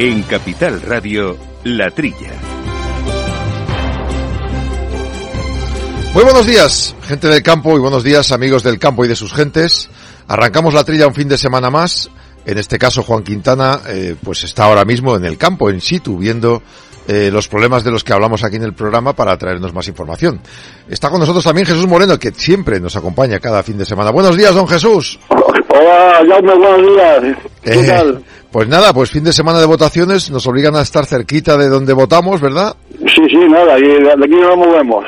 En Capital Radio, La Trilla. Muy buenos días, gente del campo, y buenos días, amigos del campo y de sus gentes. Arrancamos la trilla un fin de semana más. En este caso, Juan Quintana, eh, pues está ahora mismo en el campo, en situ, viendo eh, los problemas de los que hablamos aquí en el programa para traernos más información. Está con nosotros también Jesús Moreno, que siempre nos acompaña cada fin de semana. Buenos días, don Jesús. Hola, Jaume, buenos días. ¿Qué Eh, tal? Pues nada, pues fin de semana de votaciones, nos obligan a estar cerquita de donde votamos, ¿verdad? Sí, sí, nada, y de aquí no nos movemos.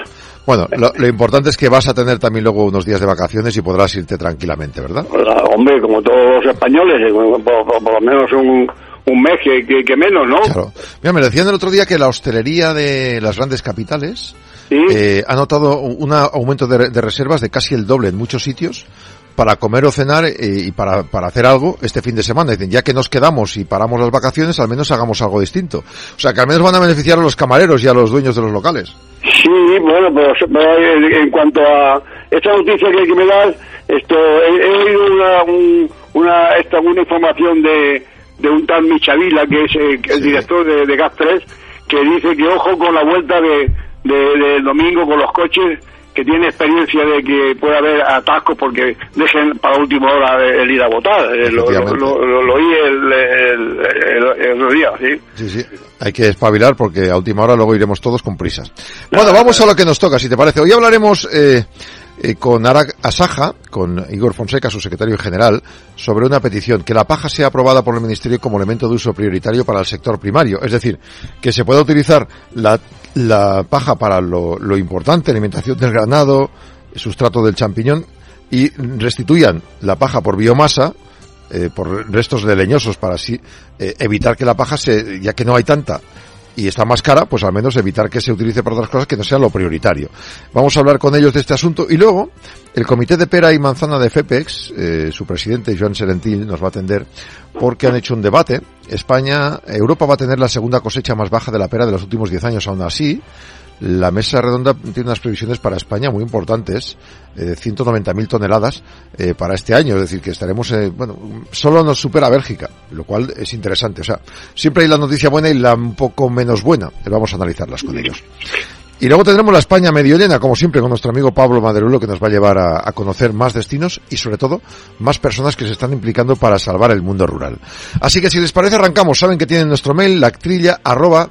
Bueno, lo, lo importante es que vas a tener también luego unos días de vacaciones y podrás irte tranquilamente, ¿verdad? Hombre, como todos los españoles, eh, por, por- por lo menos un, un mes que, que- que menos, ¿no? Claro. Mira, me decían el otro día que la hostelería de las grandes capitales Sí. eh, ha notado un aumento de, de reservas de casi el doble en muchos sitios para comer o cenar eh, y para, para hacer algo este fin de semana. Dicen, ya que nos quedamos y paramos las vacaciones, al menos hagamos algo distinto. O sea, que al menos van a beneficiar a los camareros y a los dueños de los locales. Sí, bueno, pero, pero en, cuanto a esta noticia que, que me das, esto, he, he oído una, un- una, esta, una información de, de un tal Michavila, que es eh, el Sí. director de, de Gas 3, que dice que ojo con la vuelta de, de- del domingo con los coches, que tiene experiencia de que puede haber atascos porque dejen para última hora el, ir a votar. Eh, lo, lo, oí el, el, día, ¿sí? Sí, sí. Hay que espabilar porque a última hora luego iremos todos con prisas. Bueno, vamos a lo que nos toca, si te parece. Hoy hablaremos eh, eh, con Arak Asaja, con Igor Fonseca, su secretario general, sobre una petición, que la paja sea aprobada por el Ministerio como elemento de uso prioritario para el sector primario. Es decir, que se pueda utilizar la, la paja para lo, lo importante, alimentación del ganado, sustrato del champiñón, y restituyan la paja por biomasa, eh, por restos de leñosos para así eh, evitar que la paja se, ya que no hay tanta y está más cara, pues al menos evitar que se utilice para otras cosas que no sea lo prioritario. Vamos a hablar con ellos de este asunto y luego el comité de pera y manzana de FEPEX, eh, su presidente Joan Serentil nos va a atender porque han hecho un debate. España, Europa va a tener la segunda cosecha más baja de la pera de los últimos 10 años, aún así. La mesa redonda tiene unas previsiones para España muy importantes, eh, de 190.000 toneladas eh, para este año, es decir, que estaremos, eh, bueno, solo nos supera Bélgica, lo cual es interesante. O sea, siempre hay la noticia buena y la un poco menos buena. Eh, Vamos a analizarlas con ellos. Y luego tendremos la España medio llena, como siempre, con nuestro amigo Pablo Maderulo, que nos va a llevar a, a conocer más destinos y, sobre todo, más personas que se están implicando para salvar el mundo rural. Así que, si les parece, arrancamos. Saben que tienen nuestro mail, lactrilla, arroba,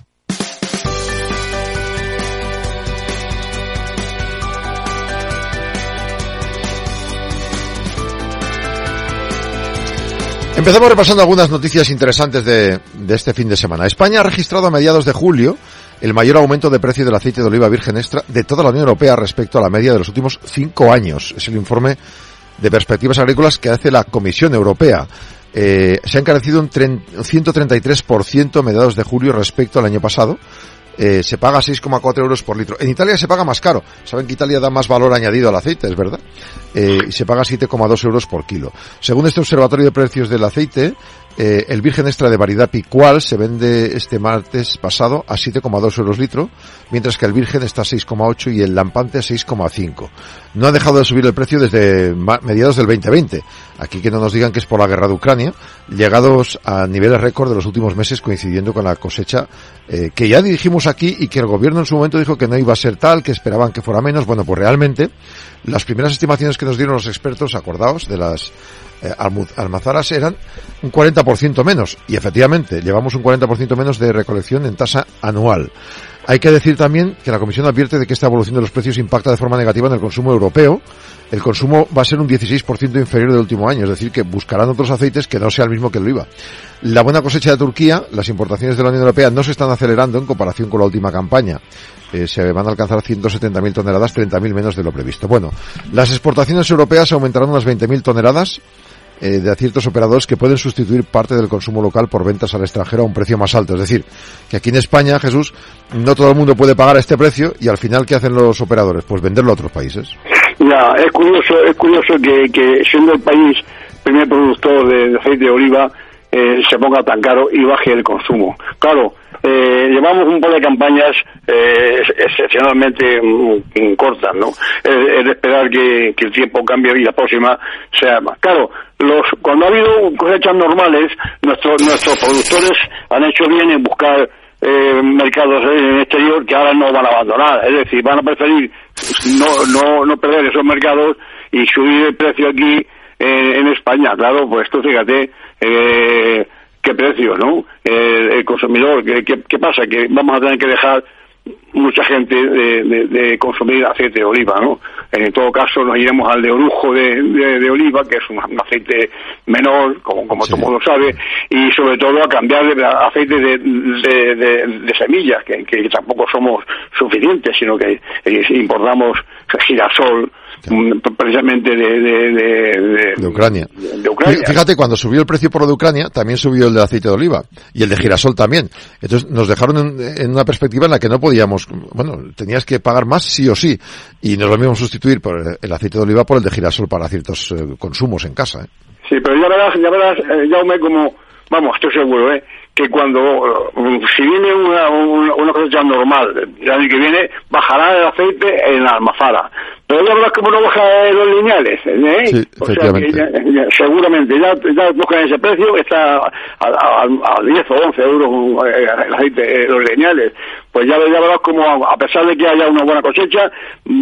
Empezamos repasando algunas noticias interesantes de, de este fin de semana. España ha registrado a mediados de julio el mayor aumento de precio del aceite de oliva virgen extra de toda la Unión Europea respecto a la media de los últimos cinco años. Es el informe de perspectivas agrícolas que hace la Comisión Europea. Eh, se ha encarecido un tren- 133% a mediados de julio respecto al año pasado. Eh, se paga 6,4 euros por litro. En Italia se paga más caro. Saben que Italia da más valor añadido al aceite, es verdad. Eh, y se paga 7,2 euros por kilo. Según este observatorio de precios del aceite, eh, el virgen extra de variedad picual se vende este martes pasado a 7,2 euros litro, mientras que el virgen está a 6,8 y el lampante a 6,5. No ha dejado de subir el precio desde mediados del 2020. Aquí que no nos digan que es por la guerra de Ucrania, llegados a niveles récord de los últimos meses coincidiendo con la cosecha eh, que ya dirigimos aquí y que el gobierno en su momento dijo que no iba a ser tal, que esperaban que fuera menos. Bueno, pues realmente las primeras estimaciones que nos dieron los expertos, acordados de las eh, almazaras, eran un 40% menos. Y efectivamente, llevamos un 40% menos de recolección en tasa anual. Hay que decir también que la Comisión advierte de que esta evolución de los precios impacta de forma negativa en el consumo europeo. El consumo va a ser un 16% inferior del último año, es decir, que buscarán otros aceites que no sea el mismo que el oliva. La buena cosecha de Turquía, las importaciones de la Unión Europea no se están acelerando en comparación con la última campaña. Eh, se van a alcanzar 170.000 toneladas, 30.000 menos de lo previsto. Bueno, las exportaciones europeas aumentarán unas 20.000 toneladas eh, de ciertos operadores que pueden sustituir parte del consumo local por ventas al extranjero a un precio más alto. Es decir, que aquí en España, Jesús, no todo el mundo puede pagar este precio y al final, ¿qué hacen los operadores? Pues venderlo a otros países. Ya, es curioso, es curioso que, que siendo el país primer productor de, aceite de oliva, eh, se ponga tan caro y baje el consumo. Claro, eh, llevamos un par de campañas eh, excepcionalmente mm, cortas, ¿no? Es, de esperar que, el tiempo cambie y la próxima sea más. Claro, los, cuando ha habido cosechas normales, nuestros nuestros productores han hecho bien en buscar eh, mercados en el exterior que ahora no van a abandonar. Es decir, van a preferir no, no, no perder esos mercados y subir el precio aquí en España. Claro, pues tú fíjate, eh, qué precio, ¿no? el consumidor, ¿qué, ¿qué, pasa? Que vamos a tener que dejar mucha gente de, consumir aceite de oliva, ¿no? En todo caso nos iremos al de orujo de, oliva, que es un, aceite menor, como, como todo el mundo sabe, y sobre todo a cambiar de aceite de, semillas, que, que, tampoco somos suficientes, sino que importamos girasol, precisamente de, de, Ucrania. Fíjate, cuando subió el precio por lo de Ucrania, también subió el de aceite de oliva y el de girasol también. Entonces nos dejaron en, una perspectiva en la que no podíamos, bueno, tenías que pagar más sí o sí y nos lo mismo sustituir por el aceite de oliva por el de girasol para ciertos eh, consumos en casa. ¿eh? Sí, pero ya verás, ya verás, eh, Jaume, como, vamos, estoy seguro, ¿eh? Que cuando, si viene una, una, cosecha normal, el año que viene, bajará el aceite en la almazara. Pero ya verás como no baja en los lineales, ¿eh? Sí, o sea que seguramente ya, ya buscan ese precio, está a, a, 10 o 11 euros eh, el aceite los lineales. Pues ya, ya verás como a pesar de que haya una buena cosecha,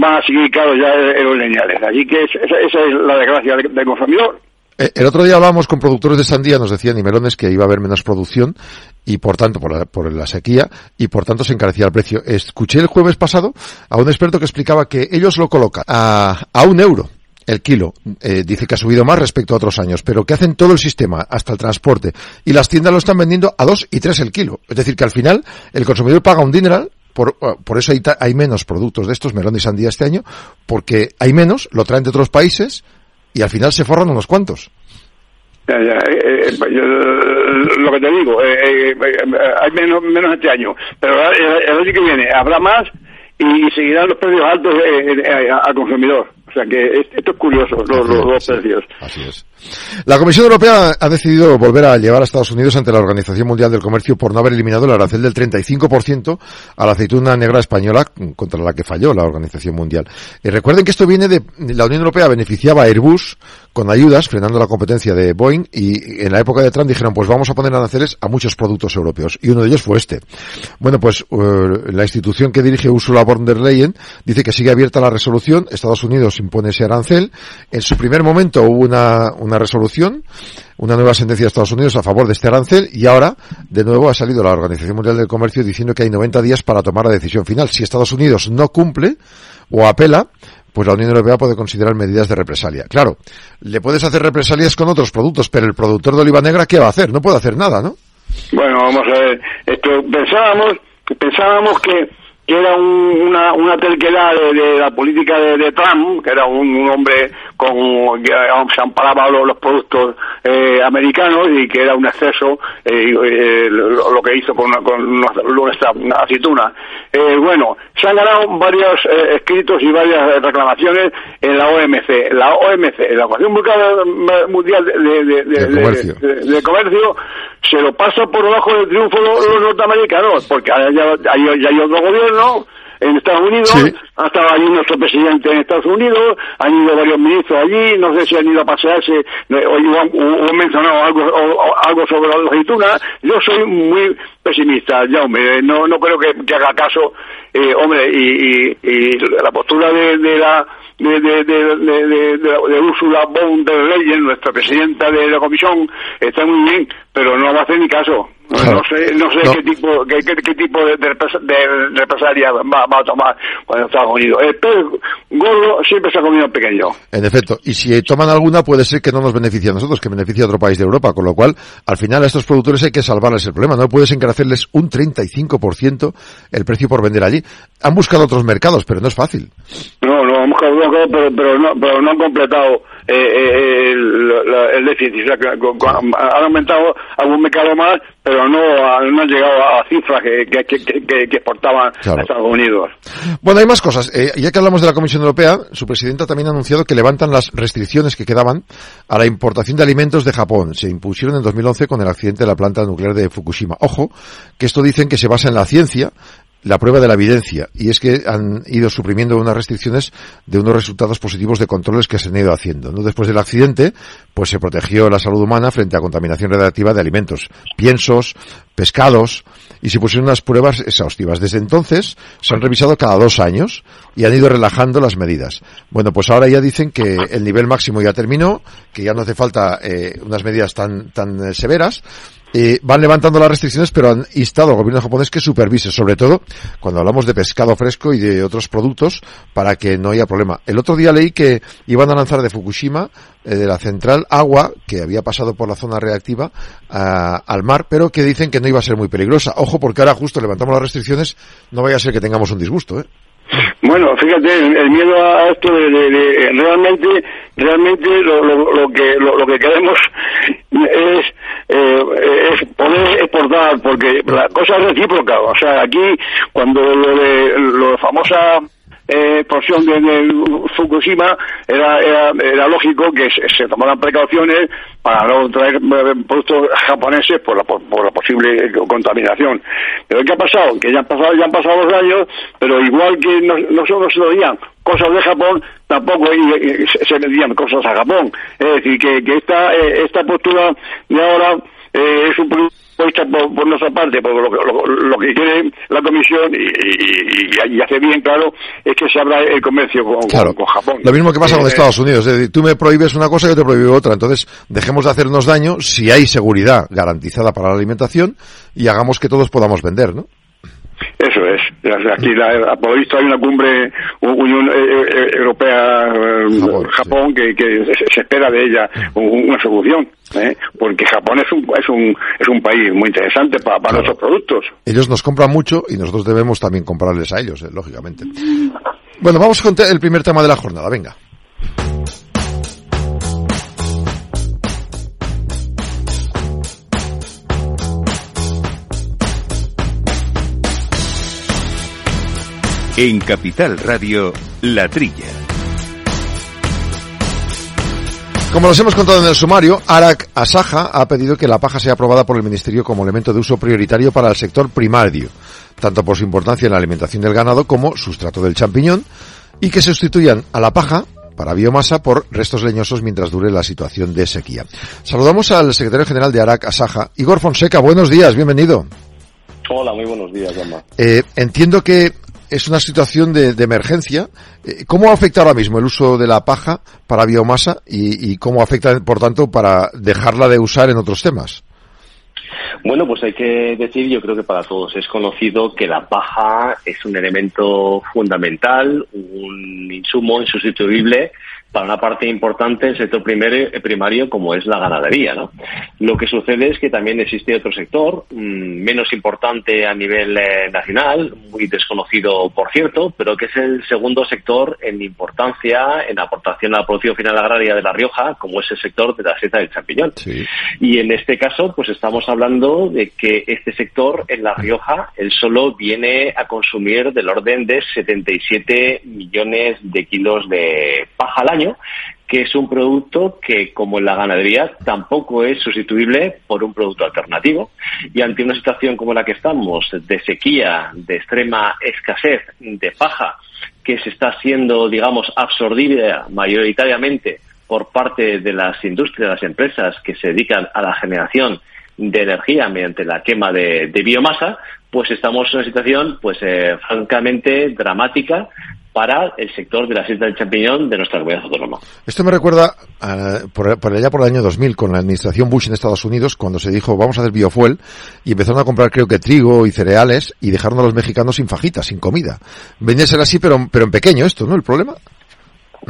va a seguir caro ya en los lineales. Así que esa, esa es la desgracia del consumidor. Eh, el otro día hablábamos con productores de sandía, nos decían y melones que iba a haber menos producción y por tanto, por la, por la sequía y por tanto se encarecía el precio. Escuché el jueves pasado a un experto que explicaba que ellos lo colocan a, a un euro el kilo. Eh, dice que ha subido más respecto a otros años, pero que hacen todo el sistema, hasta el transporte. Y las tiendas lo están vendiendo a dos y tres el kilo. Es decir, que al final el consumidor paga un dineral por, eh, por, eso hay, hay, menos productos de estos, melón y sandía este año, porque hay menos, lo traen de otros países, y al final se forran unos cuantos. Ya, ya, eh, eh, lo que te digo, eh, hay menos, menos este año, pero el, año que viene habrá más y seguirán los precios altos al consumidor. O sea que esto es curioso, los, dos precios. Así es. La Comisión Europea ha decidido volver a llevar a Estados Unidos ante la Organización Mundial del Comercio por no haber eliminado el arancel del 35% a la aceituna negra española contra la que falló la Organización Mundial. Y recuerden que esto viene de la Unión Europea beneficiaba a Airbus con ayudas frenando la competencia de Boeing y en la época de Trump dijeron pues vamos a poner aranceles a muchos productos europeos y uno de ellos fue este. Bueno pues uh, la institución que dirige Ursula von der Leyen dice que sigue abierta la resolución, Estados Unidos impone ese arancel, en su primer momento hubo una resolución, una nueva sentencia de Estados Unidos a favor de este arancel y ahora, de nuevo, ha salido la Organización Mundial del Comercio diciendo que hay 90 días para tomar la decisión final. Si Estados Unidos no cumple o apela, pues la Unión Europea puede considerar medidas de represalia. Claro, le puedes hacer represalias con otros productos, pero el productor de oliva negra, ¿qué va a hacer? No puede hacer nada, ¿no? Bueno, vamos a ver. Esto, pensábamos, pensábamos que era una, una terquedad de, la política de, Trump, que era un, hombre con se amparaba los, los productos eh, americanos y que era un exceso eh, eh, lo, que hizo con, con nuestra aceituna. bueno, se han ganado varios escritos y varias reclamaciones en la OMC. La OMC, la Organización Mundial de, comercio. se lo pasa por debajo del triunfo los, norteamericanos, porque hay, hay, hay otro gobierno en Estados Unidos, ha estado allí nuestro presidente en Estados Unidos, han ido varios ministros allí, no sé si han ido a pasearse o, han mencionado algo, algo sobre la aceituna. Yo soy muy pesimista, ya hombre, no, no creo que, haga caso, eh, hombre, y, y, la postura de, de la de, de, de, de, de Ursula von der Leyen, nuestra presidenta de la comisión, está muy bien, pero no va a hacer ni caso. No sé, no sé qué tipo, qué, qué, tipo de, represalia va, va, a tomar cuando Estados Unidos. El pez gordo siempre se ha comido pequeño. En efecto, y si toman alguna puede ser que no nos beneficie a nosotros, que beneficie a otro país de Europa, con lo cual al final a estos productores hay que salvarles el problema. No puedes encarecerles un 35% el precio por vender allí. Han buscado otros mercados, pero no es fácil. No, no, han buscado, pero, pero, no, pero no han completado el, el, déficit. O sea, han aumentado algún mercado más, pero no, no han llegado a cifras que, que, exportaban a Estados Unidos. Bueno, hay más cosas. ya que hablamos de la Comisión Europea, su presidenta también ha anunciado que levantan las restricciones que quedaban a la importación de alimentos de Japón. Se impusieron en 2011 con el accidente de la planta nuclear de Fukushima. Ojo, que esto dicen que se basa en la ciencia, la prueba de la evidencia, y es que han ido suprimiendo unas restricciones de unos resultados positivos de controles que se han ido haciendo. ¿no? Después del accidente, pues se protegió la salud humana frente a contaminación radiactiva de alimentos, piensos, pescados, y se pusieron unas pruebas exhaustivas. Desde entonces se han revisado cada dos años y han ido relajando las medidas. Bueno, pues ahora ya dicen que el nivel máximo ya terminó, que ya no hace falta eh, unas medidas tan, tan eh, severas, eh, van levantando las restricciones, pero han instado al gobierno japonés que supervise, sobre todo cuando hablamos de pescado fresco y de otros productos, para que no haya problema. El otro día leí que iban a lanzar de Fukushima, eh, de la central, agua que había pasado por la zona reactiva al mar, pero que dicen que no iba a ser muy peligrosa. Ojo, porque ahora justo levantamos las restricciones, no vaya a ser que tengamos un disgusto, ¿eh? Bueno, fíjate, el miedo a esto de, realmente, realmente lo, lo, que lo, que queremos es, porque la cosa es recíproca. O sea, aquí cuando lo de lo famosa eh, explosión de, Fukushima, era, era, era, lógico que se, tomaran precauciones para no traer eh, productos japoneses por la, por, la posible contaminación. Pero ¿qué ha pasado? Que ya han pasado, ya han pasado los años, pero igual que nosotros se lo cosas de Japón, tampoco se vendían cosas a Japón. Es decir, que, que esta, eh, esta postura de ahora es un producto por, por, nuestra parte, porque lo, que quiere la Comisión, y, hace bien claro, es que se abra el comercio con, Japón. Lo mismo que pasa con eh, Estados Unidos, es decir, tú me prohíbes una cosa y yo te prohíbo otra, entonces dejemos de hacernos daño si hay seguridad garantizada para la alimentación y hagamos que todos podamos vender, ¿no? Eso es. Aquí, la, por visto, hay una cumbre Unión eh, eh, Europea Japón, que, se espera de ella una solución, ¿eh? porque Japón es un, es un es un país muy interesante para, para nuestros productos. Ellos nos compran mucho y nosotros debemos también comprarles a ellos, lógicamente. Bueno, vamos con el primer tema de la jornada. Venga. En Capital Radio, La Trilla. Como nos hemos contado en el sumario, Arak Asaja ha pedido que la paja sea aprobada por el Ministerio como elemento de uso prioritario para el sector primario, tanto por su importancia en la alimentación del ganado como sustrato del champiñón, y que se sustituyan a la paja para biomasa por restos leñosos mientras dure la situación de sequía. Saludamos al secretario general de Arak Asaja, Igor Fonseca. Buenos días, bienvenido. Hola, muy buenos días, eh, entiendo que es una situación de, emergencia. Eh, ¿Cómo afecta ahora mismo el uso de la paja para biomasa y, cómo afecta, por tanto, para dejarla de usar en otros temas? Bueno, pues hay que decir, yo creo que para todos es conocido que la paja es un elemento fundamental, un insumo insustituible para una parte importante del sector primario, eh, primario como es la ganadería. ¿no? Lo que sucede es que también existe otro sector, mm, menos importante a nivel eh, nacional, muy desconocido por cierto, pero que es el segundo sector en importancia, en aportación a la producción final agraria de La Rioja, como es el sector de la seta del champiñón. Y en este caso, pues estamos hablando de que este sector en La Rioja, él solo viene a consumir del orden de 77 millones de kilos de paja al año que es un producto que, como en la ganadería, tampoco es sustituible por un producto alternativo. Y ante una situación como la que estamos, de sequía, de extrema escasez de paja, que se está siendo, digamos, absorbida mayoritariamente por parte de las industrias, las empresas que se dedican a la generación de energía mediante la quema de, biomasa, pues estamos en una situación, pues, eh, francamente dramática para el sector de la siesta del champiñón de nuestra comunidad autónoma. Esto me recuerda por, allá por el año 2000 con la administración Bush en Estados Unidos cuando se dijo vamos a hacer biofuel y empezaron a comprar creo que trigo y cereales y dejaron a los mexicanos sin fajitas, sin comida. Venía a ser así pero, pero en pequeño esto, ¿no? El problema.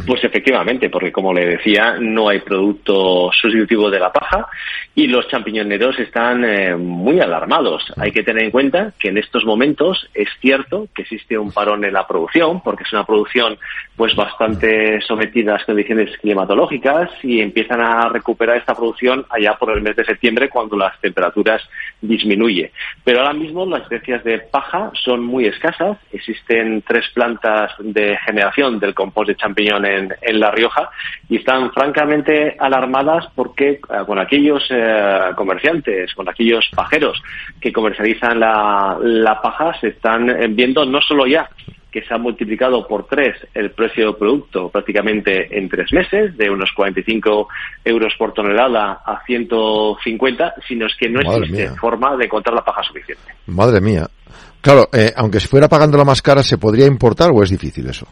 Pues efectivamente, porque como le decía, no hay producto sustitutivo de la paja y los champiñoneros están eh, muy alarmados. Hay que tener en cuenta que en estos momentos es cierto que existe un parón en la producción, porque es una producción pues bastante sometida a las condiciones climatológicas y empiezan a recuperar esta producción allá por el mes de septiembre cuando las temperaturas disminuyen. Pero ahora mismo las especies de paja son muy escasas. Existen tres plantas de generación del compost de champiñón en, en La Rioja y están francamente alarmadas porque eh, con aquellos eh, comerciantes, con aquellos pajeros que comercializan la, la paja, se están viendo no solo ya que se ha multiplicado por tres el precio del producto prácticamente en tres meses, de unos 45 euros por tonelada a 150, sino es que no existe forma de encontrar la paja suficiente. Madre mía. Claro, eh, aunque se fuera pagando la más cara, ¿se podría importar o es difícil eso?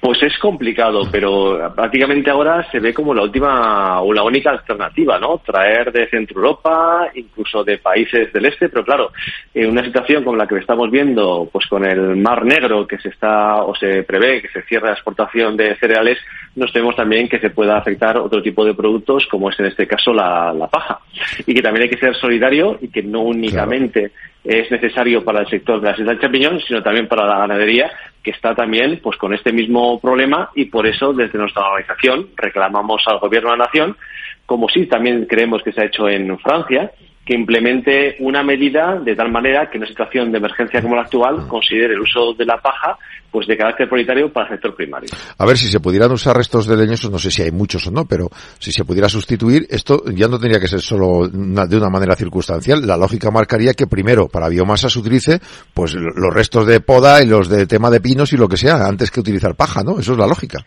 Pues es complicado, pero prácticamente ahora se ve como la última o la única alternativa, ¿no? Traer de Centro Europa, incluso de países del este, pero claro, en una situación como la que estamos viendo, pues con el Mar Negro que se está o se prevé que se cierre la exportación de cereales, nos vemos también que se pueda afectar otro tipo de productos, como es en este caso la, paja. Y que también hay que ser solidario y que no únicamente es necesario para el sector de las islas del champiñón, sino también para la ganadería, que está también pues con este mismo problema y por eso desde nuestra organización reclamamos al gobierno de la nación, como sí también creemos que se ha hecho en Francia, que implemente una medida de tal manera que en una situación de emergencia como la actual considere el uso de la paja pues de carácter prioritario para el sector primario. A ver, si se pudieran usar restos de leñosos, no sé si hay muchos o no, pero si se pudiera sustituir, esto ya no tendría que ser solo de una manera circunstancial. La lógica marcaría que primero para biomasa se utilice pues los restos de poda y los de tema de pinos y lo que sea, antes que utilizar paja, ¿no? Eso es la lógica.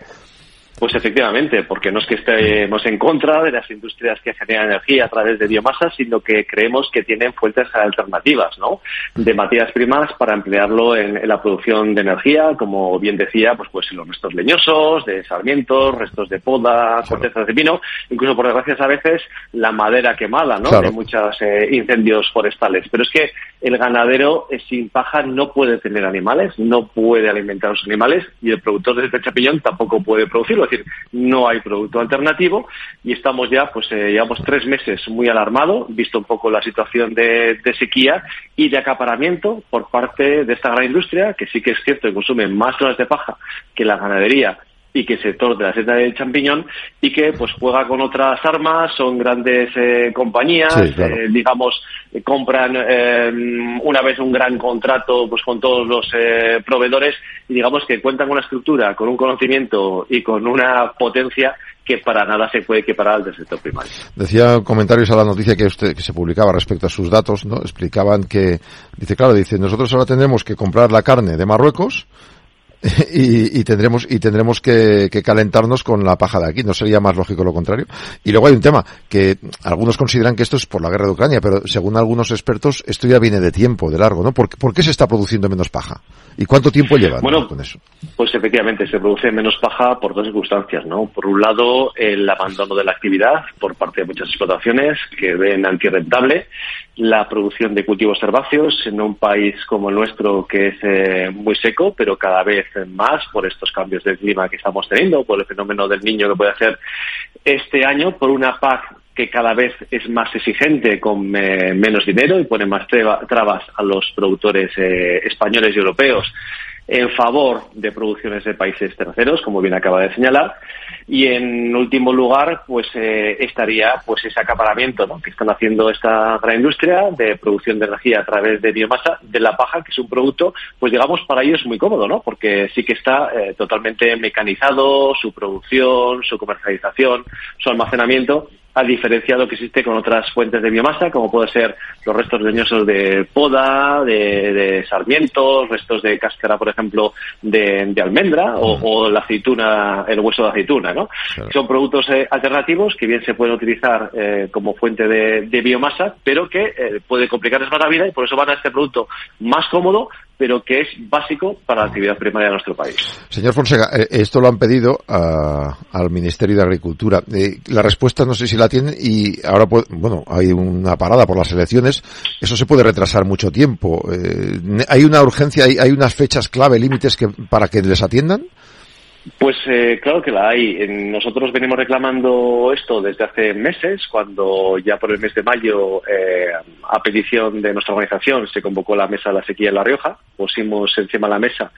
Pues efectivamente, porque no es que estemos en contra de las industrias que generan energía a través de biomasa, sino que creemos que tienen fuentes alternativas, ¿no? De materias primas para emplearlo en, la producción de energía, como bien decía, pues pues los restos leñosos, de sarmientos, restos de poda, cortezas de pino, incluso por desgracia a veces la madera quemada, ¿no? De muchos eh, incendios forestales. Pero es que el ganadero eh, sin paja no puede tener animales, no puede alimentar a los animales y el productor de este chapillón tampoco puede producirlo decir, no hay producto alternativo y estamos ya, pues eh, llevamos tres meses muy alarmado, visto un poco la situación de, sequía y de acaparamiento por parte de esta gran industria, que sí que es cierto que consume más horas de paja que la ganadería y que sector de la seta del champiñón y que pues juega con otras armas, son grandes eh, compañías, eh, digamos, compran una vez un gran contrato pues con todos los proveedores y digamos que cuentan con una estructura, con un conocimiento y con una potencia que para nada se puede equiparar al del sector primario. Decía comentarios a la noticia que usted que se publicaba respecto a sus datos, ¿no? Explicaban que dice, claro, dice, nosotros ahora tendremos que comprar la carne de Marruecos y, tendremos y tendremos que, calentarnos con la paja de aquí. ¿No sería más lógico lo contrario? Y luego hay un tema que algunos consideran que esto es por la guerra de Ucrania, pero según algunos expertos esto ya viene de tiempo, de largo, ¿no? ¿Por, qué se está produciendo menos paja? ¿Y cuánto tiempo lleva bueno, con eso? Pues efectivamente se produce menos paja por dos circunstancias, ¿no? Por un lado, el abandono de la actividad por parte de muchas explotaciones que ven antirrentable la producción de cultivos herbáceos en un país como el nuestro que es eh, muy seco, pero cada vez más por estos cambios de clima que estamos teniendo, por el fenómeno del niño que puede hacer este año, por una PAC que cada vez es más exigente con eh, menos dinero y pone más trabas a los productores eh, españoles y europeos en favor de producciones de países terceros, como bien acaba de señalar, y en último lugar, pues eh, estaría pues ese acaparamiento que están haciendo esta gran industria de producción de energía a través de biomasa de la paja, que es un producto, pues digamos para ellos muy cómodo, ¿no? Porque sí que está eh, totalmente mecanizado su producción, su comercialización, su almacenamiento a diferencia de lo que existe con otras fuentes de biomasa, como puede ser los restos leñosos de poda, de, sarmientos, restos de cáscara, por ejemplo, de, almendra o, la aceituna, el hueso de aceituna, ¿no? Son productos eh, alternativos que bien se pueden utilizar eh, como fuente de, biomasa, pero que eh, puede complicarles más la vida y por eso van a este producto más cómodo, pero que es básico para la actividad primaria de nuestro país. Señor Fonseca, eh, esto lo han pedido al Ministerio de Agricultura. Eh, la respuesta no sé si la tienen y ahora, bueno, hay una parada por las elecciones. Eso se puede retrasar mucho tiempo. Eh, ¿Hay una urgencia, hay, hay unas fechas clave, límites que, para que les atiendan? Pues eh, claro que la hay. Nosotros venimos reclamando esto desde hace meses, cuando ya por el mes de mayo, eh, a petición de nuestra organización, se convocó la mesa de la sequía en La Rioja. Pusimos encima de la mesa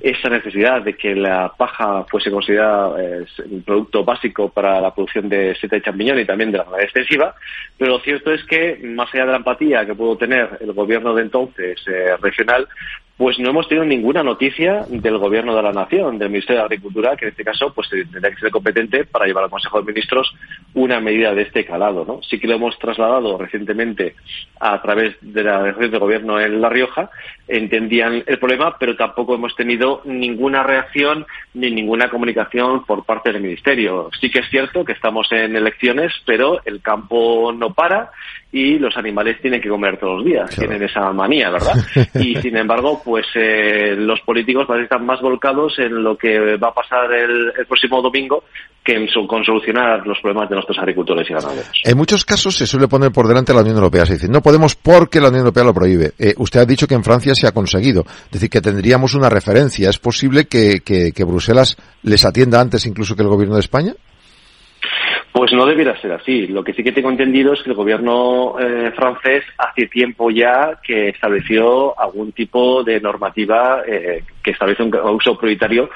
esa necesidad de que la paja fuese considerada eh, un producto básico para la producción de seta de champiñón y también de la manera extensiva. Pero lo cierto es que, más allá de la empatía que pudo tener el gobierno de entonces regional, pues no hemos tenido ninguna noticia del Gobierno de la Nación, del Ministerio de Agricultura, que en este caso pues tendría que ser competente para llevar al Consejo de Ministros una medida de este calado. ¿no? Sí que lo hemos trasladado recientemente a través de la Dirección de Gobierno en La Rioja, entendían el problema, pero tampoco hemos tenido ninguna reacción ni ninguna comunicación por parte del Ministerio. Sí que es cierto que estamos en elecciones, pero el campo no para y los animales tienen que comer todos los días, tienen esa manía, ¿verdad? Y sin embargo, pues eh, los políticos parece que están más volcados en lo que va a pasar el, próximo domingo que en con solucionar los problemas de nuestros agricultores y ganaderos. En muchos casos se suele poner por delante la Unión Europea, se dice, no podemos porque la Unión Europea lo prohíbe. Eh, usted ha dicho que en Francia se ha conseguido, es decir, que tendríamos una referencia. ¿Es posible que, que, que Bruselas les atienda antes incluso que el gobierno de España? Pues no debiera ser así. Lo que sí que tengo entendido es que el gobierno eh, francés hace tiempo ya que estableció algún tipo de normativa eh, que establece un uso prioritario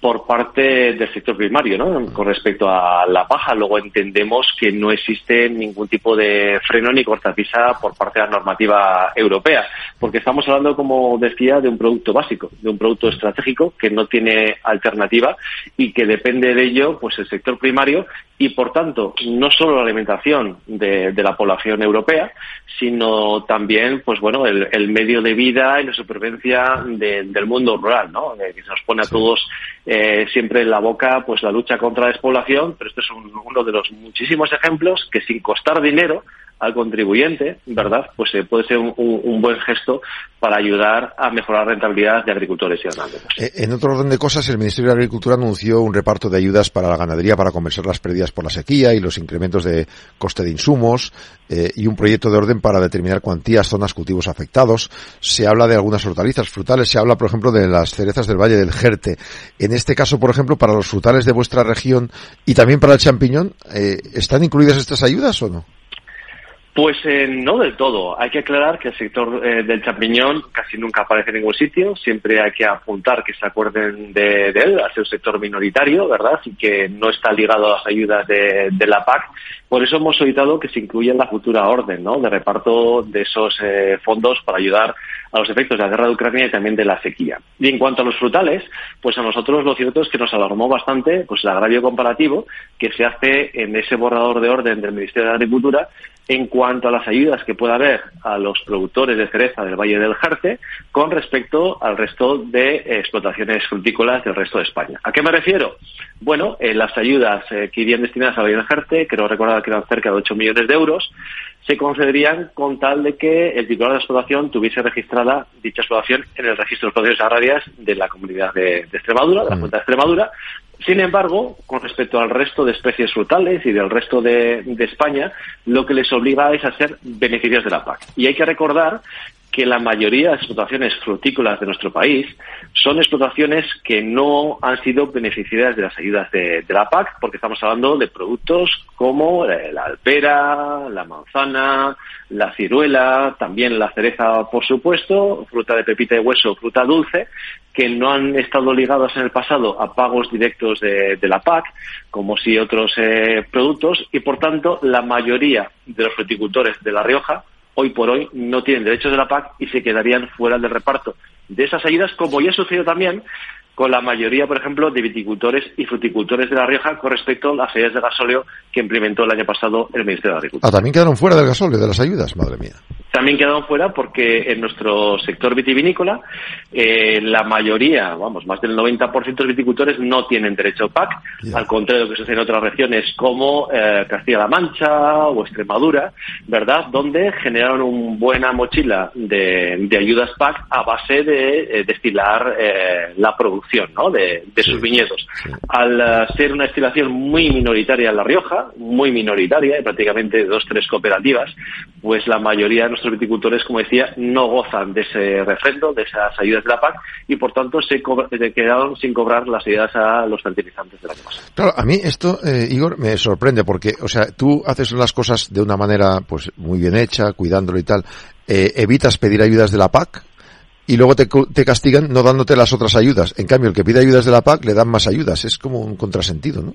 por parte del sector primario, ¿no? Con respecto a la paja, luego entendemos que no existe ningún tipo de freno ni cortapisa por parte de la normativa europea, porque estamos hablando, como decía, de un producto básico, de un producto estratégico que no tiene alternativa y que depende de ello, pues el sector primario y, por tanto, no solo la alimentación de, la población europea, sino también, pues bueno, el, medio de vida y la supervivencia del mundo rural, ¿no? Eh, que se nos pone a todos eh, siempre en la boca pues la lucha contra la despoblación, pero este es uno de los muchísimos ejemplos que sin costar dinero al contribuyente, ¿verdad? Pues eh, puede ser un, buen gesto para ayudar a mejorar la rentabilidad de agricultores y ganaderos. Eh, en otro orden de cosas, el Ministerio de Agricultura anunció un reparto de ayudas para la ganadería para compensar las pérdidas por la sequía y los incrementos de coste de insumos eh, y un proyecto de orden para determinar cuantías, zonas, cultivos afectados. Se habla de algunas hortalizas frutales, se habla, por ejemplo, de las cerezas del Valle del Jerte. En este caso, por ejemplo, para los frutales de vuestra región y también para el champiñón, ¿están incluidas estas ayudas o no? Pues eh, no del todo. Hay que aclarar que el sector eh, del champiñón casi nunca aparece en ningún sitio. Siempre hay que apuntar que se acuerden de, él, a ser un sector minoritario, ¿verdad? Y que no está ligado a las ayudas de, la PAC. Por eso hemos solicitado que se incluya en la futura orden, ¿no? De reparto de esos eh, fondos para ayudar a los efectos de la guerra de Ucrania y también de la sequía. Y en cuanto a los frutales, pues a nosotros lo cierto es que nos alarmó bastante pues el agravio comparativo que se hace en ese borrador de orden del Ministerio de Agricultura en cuanto a las ayudas que pueda haber a los productores de cereza del Valle del Jarte con respecto al resto de explotaciones frutícolas del resto de España. ¿A qué me refiero? Bueno, eh, las ayudas eh, que irían destinadas al Valle del Jarte, creo recordar que eran cerca de 8 millones de euros, se concederían con tal de que el titular de la explotación tuviese registrada dicha explotación en el registro de explotaciones agrarias de la comunidad de, Extremadura, de la Junta de Extremadura, sin embargo, con respecto al resto de especies frutales y del resto de, España, lo que les obliga es a ser beneficios de la PAC. Y hay que recordar que la mayoría de explotaciones frutícolas de nuestro país son explotaciones que no han sido beneficiarias de las ayudas de, la PAC, porque estamos hablando de productos como la albera, la manzana, la ciruela, también la cereza, por supuesto, fruta de pepita de hueso, fruta dulce, que no han estado ligados en el pasado a pagos directos de, la PAC, como si otros eh, productos, y por tanto la mayoría de los fruticultores de La Rioja hoy por hoy no tienen derechos de la PAC y se quedarían fuera del reparto de esas ayudas, como ya sucedido también con la mayoría, por ejemplo, de viticultores y fruticultores de La Rioja con respecto a las ayudas de gasóleo que implementó el año pasado el Ministerio de Agricultura. Ah, también quedaron fuera del gasóleo, de las ayudas, madre mía. También quedaron fuera porque en nuestro sector vitivinícola eh, la mayoría, vamos, más del 90% de los viticultores no tienen derecho a PAC, al contrario de lo que sucede en otras regiones como eh, Castilla-La Mancha o Extremadura, ¿verdad? Donde generaron una buena mochila de, ayudas PAC a base de eh, destilar la producción ¿no? de, sus viñedos. Al ser una destilación muy minoritaria en La Rioja, muy minoritaria, prácticamente dos, tres cooperativas, pues la mayoría de nuestros viticultores, como decía, no gozan de ese refrendo, de esas ayudas de la PAC y por tanto se quedaron sin cobrar las ayudas a los fertilizantes de la casa. Claro, a mí esto, eh, Igor, me sorprende porque, o sea, tú haces las cosas de una manera pues muy bien hecha, cuidándolo y tal, eh, evitas pedir ayudas de la PAC, y luego te, te, castigan no dándote las otras ayudas. En cambio, el que pide ayudas de la PAC le dan más ayudas. Es como un contrasentido, ¿no?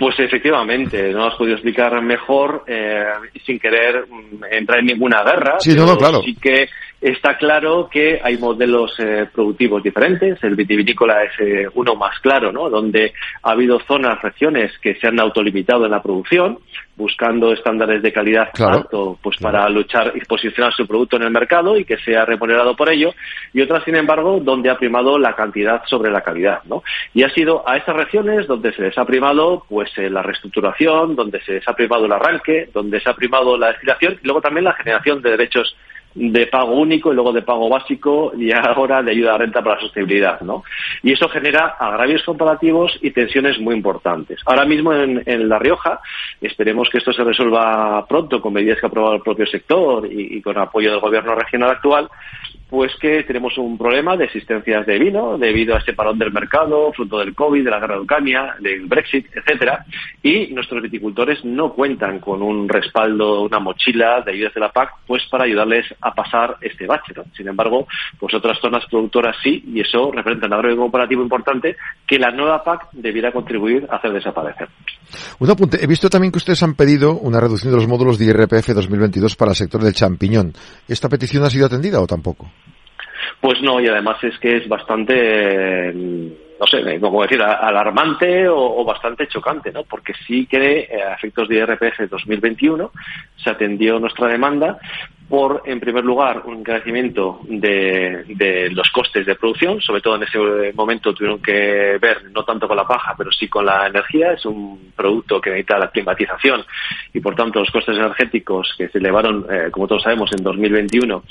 Pues efectivamente, no has podido explicar mejor eh, sin querer mm, entrar en ninguna guerra. Sí, no, no, claro. Sí que está claro que hay modelos eh, productivos diferentes. El vitivinícola es eh, uno más claro, ¿no? Donde ha habido zonas, regiones que se han autolimitado en la producción buscando estándares de calidad alto pues para luchar y posicionar su producto en el mercado y que sea remunerado por ello y otras sin embargo donde ha primado la cantidad sobre la calidad ¿no? y ha sido a esas regiones donde se les ha primado pues eh, la reestructuración donde se les ha primado el arranque donde se ha primado la destilación y luego también la generación de derechos de pago único y luego de pago básico y ahora de ayuda a renta para la sostenibilidad, ¿no? Y eso genera agravios comparativos y tensiones muy importantes. Ahora mismo en, La Rioja, esperemos que esto se resuelva pronto con medidas que ha aprobado el propio sector y con apoyo del gobierno regional actual, pues que tenemos un problema de existencias de vino debido a este parón del mercado, fruto del COVID, de la guerra de Ucrania, del Brexit, etcétera, y nuestros viticultores no cuentan con un respaldo, una mochila de ayudas de la PAC, pues para ayudarles a pasar este bache. Sin embargo, pues otras zonas productoras sí, y eso representa un agravio comparativo importante que la nueva PAC debiera contribuir a hacer desaparecer. Un apunte. He visto también que ustedes han pedido una reducción de los módulos de IRPF 2022 para el sector del champiñón. ¿Esta petición ha sido atendida o tampoco? Pues no, y además es que es bastante, no sé, como decir, alarmante o, bastante chocante, ¿no? Porque sí que eh, a efectos de IRPF 2021 se atendió nuestra demanda, por, en primer lugar, un encarecimiento de, de, los costes de producción, sobre todo en ese momento tuvieron que ver no tanto con la paja, pero sí con la energía. Es un producto que necesita la climatización y, por tanto, los costes energéticos que se elevaron, eh, como todos sabemos, en 2021,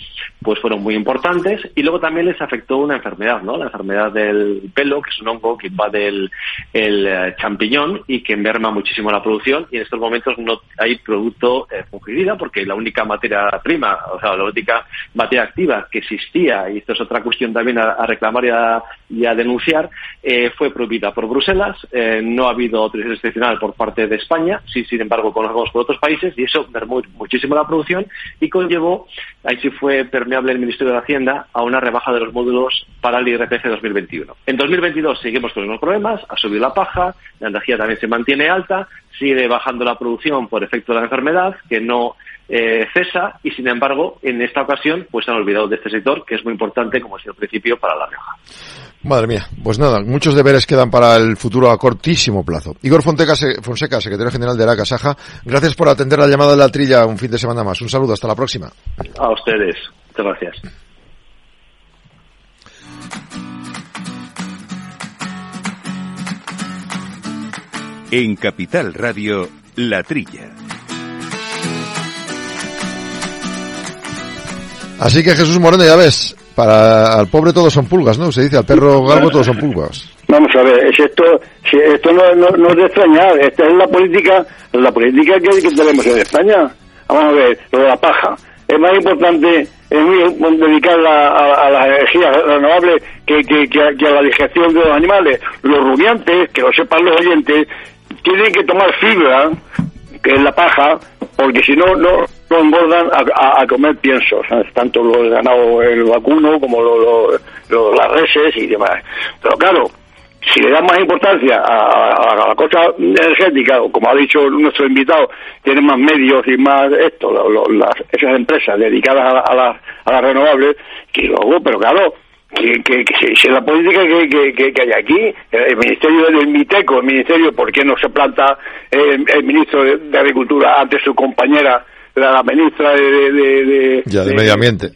pues fueron muy importantes. Y luego también les afectó una enfermedad, ¿no? La enfermedad del pelo, que es un hongo que invade el, el eh, champiñón y que enferma muchísimo la producción. Y en estos momentos no hay producto eh, fungicida porque la única materia prima o sea, la única materia activa que existía, y esto es otra cuestión también a, reclamar y a, denunciar, eh, fue prohibida por Bruselas, eh, no ha habido autorización excepcional por parte de España, sí, sin embargo, conocemos por otros países, y eso mermó muchísimo la producción y conllevó, ahí sí fue permeable el Ministerio de Hacienda, a una rebaja de los módulos para el IRPF 2021. En 2022 seguimos con los problemas, ha subido la paja, la energía también se mantiene alta, sigue bajando la producción por efecto de la enfermedad, que no eh, cesa y sin embargo en esta ocasión pues han olvidado de este sector que es muy importante como decía al principio para La Rioja. Madre mía, pues nada, muchos deberes quedan para el futuro a cortísimo plazo. Igor Fonseca, Fonseca secretario general de la Casaja, gracias por atender la llamada de la trilla un fin de semana más. Un saludo, hasta la próxima. A ustedes, muchas gracias. En Capital Radio, La Trilla. Así que Jesús Moreno, ya ves, para al pobre todos son pulgas, ¿no? Se dice al perro galgo todos son pulgas. Vamos a ver, esto, esto no, no, es de extrañar, esta es la política, la política que, tenemos en España. Vamos a ver, lo de la paja. Es más importante es muy dedicarla a, las energías renovables que, que, a, la digestión de los animales. Los rumiantes, que lo sepan los oyentes, tienen que tomar fibra, que es la paja, porque si no, no, no engordan a, comer piensos, tanto los ganado el vacuno como las reses y demás. Pero claro, si le dan más importancia a, la cosa energética, como ha dicho nuestro invitado, tienen más medios y más esto, las, esas empresas dedicadas a, las renovables, que luego, pero claro, que, que, si la política que, que, hay aquí, el Ministerio del MITECO, el Ministerio, ¿por qué no se planta el, Ministro de, Agricultura ante su compañera, la, ministra de... de, ya, de, Medio Ambiente.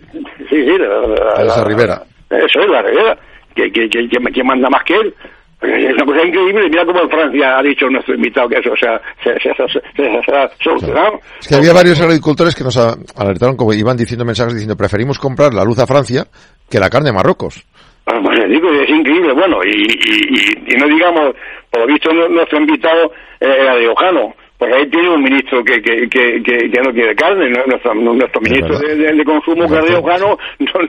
Sí, sí, la, la, Rivera. Eso es, la Rivera, que, que, que, manda más que él. Es una cosa increíble. Mira cómo en Francia ha dicho nuestro invitado que eso o sea, se, se, ha solucionado. Es que había varios agricultores que nos alertaron, como iban diciendo mensajes diciendo preferimos comprar la luz a Francia que la carne de Marruecos. Ah, pues digo, es increíble. Bueno, y, y, y, no digamos, por lo visto nuestro invitado eh, era de Ojano, ahí tiene un ministro que, que, que, que, no quiere carne. Nuestro, nuestro ministro de, consumo, cardiógeno, no,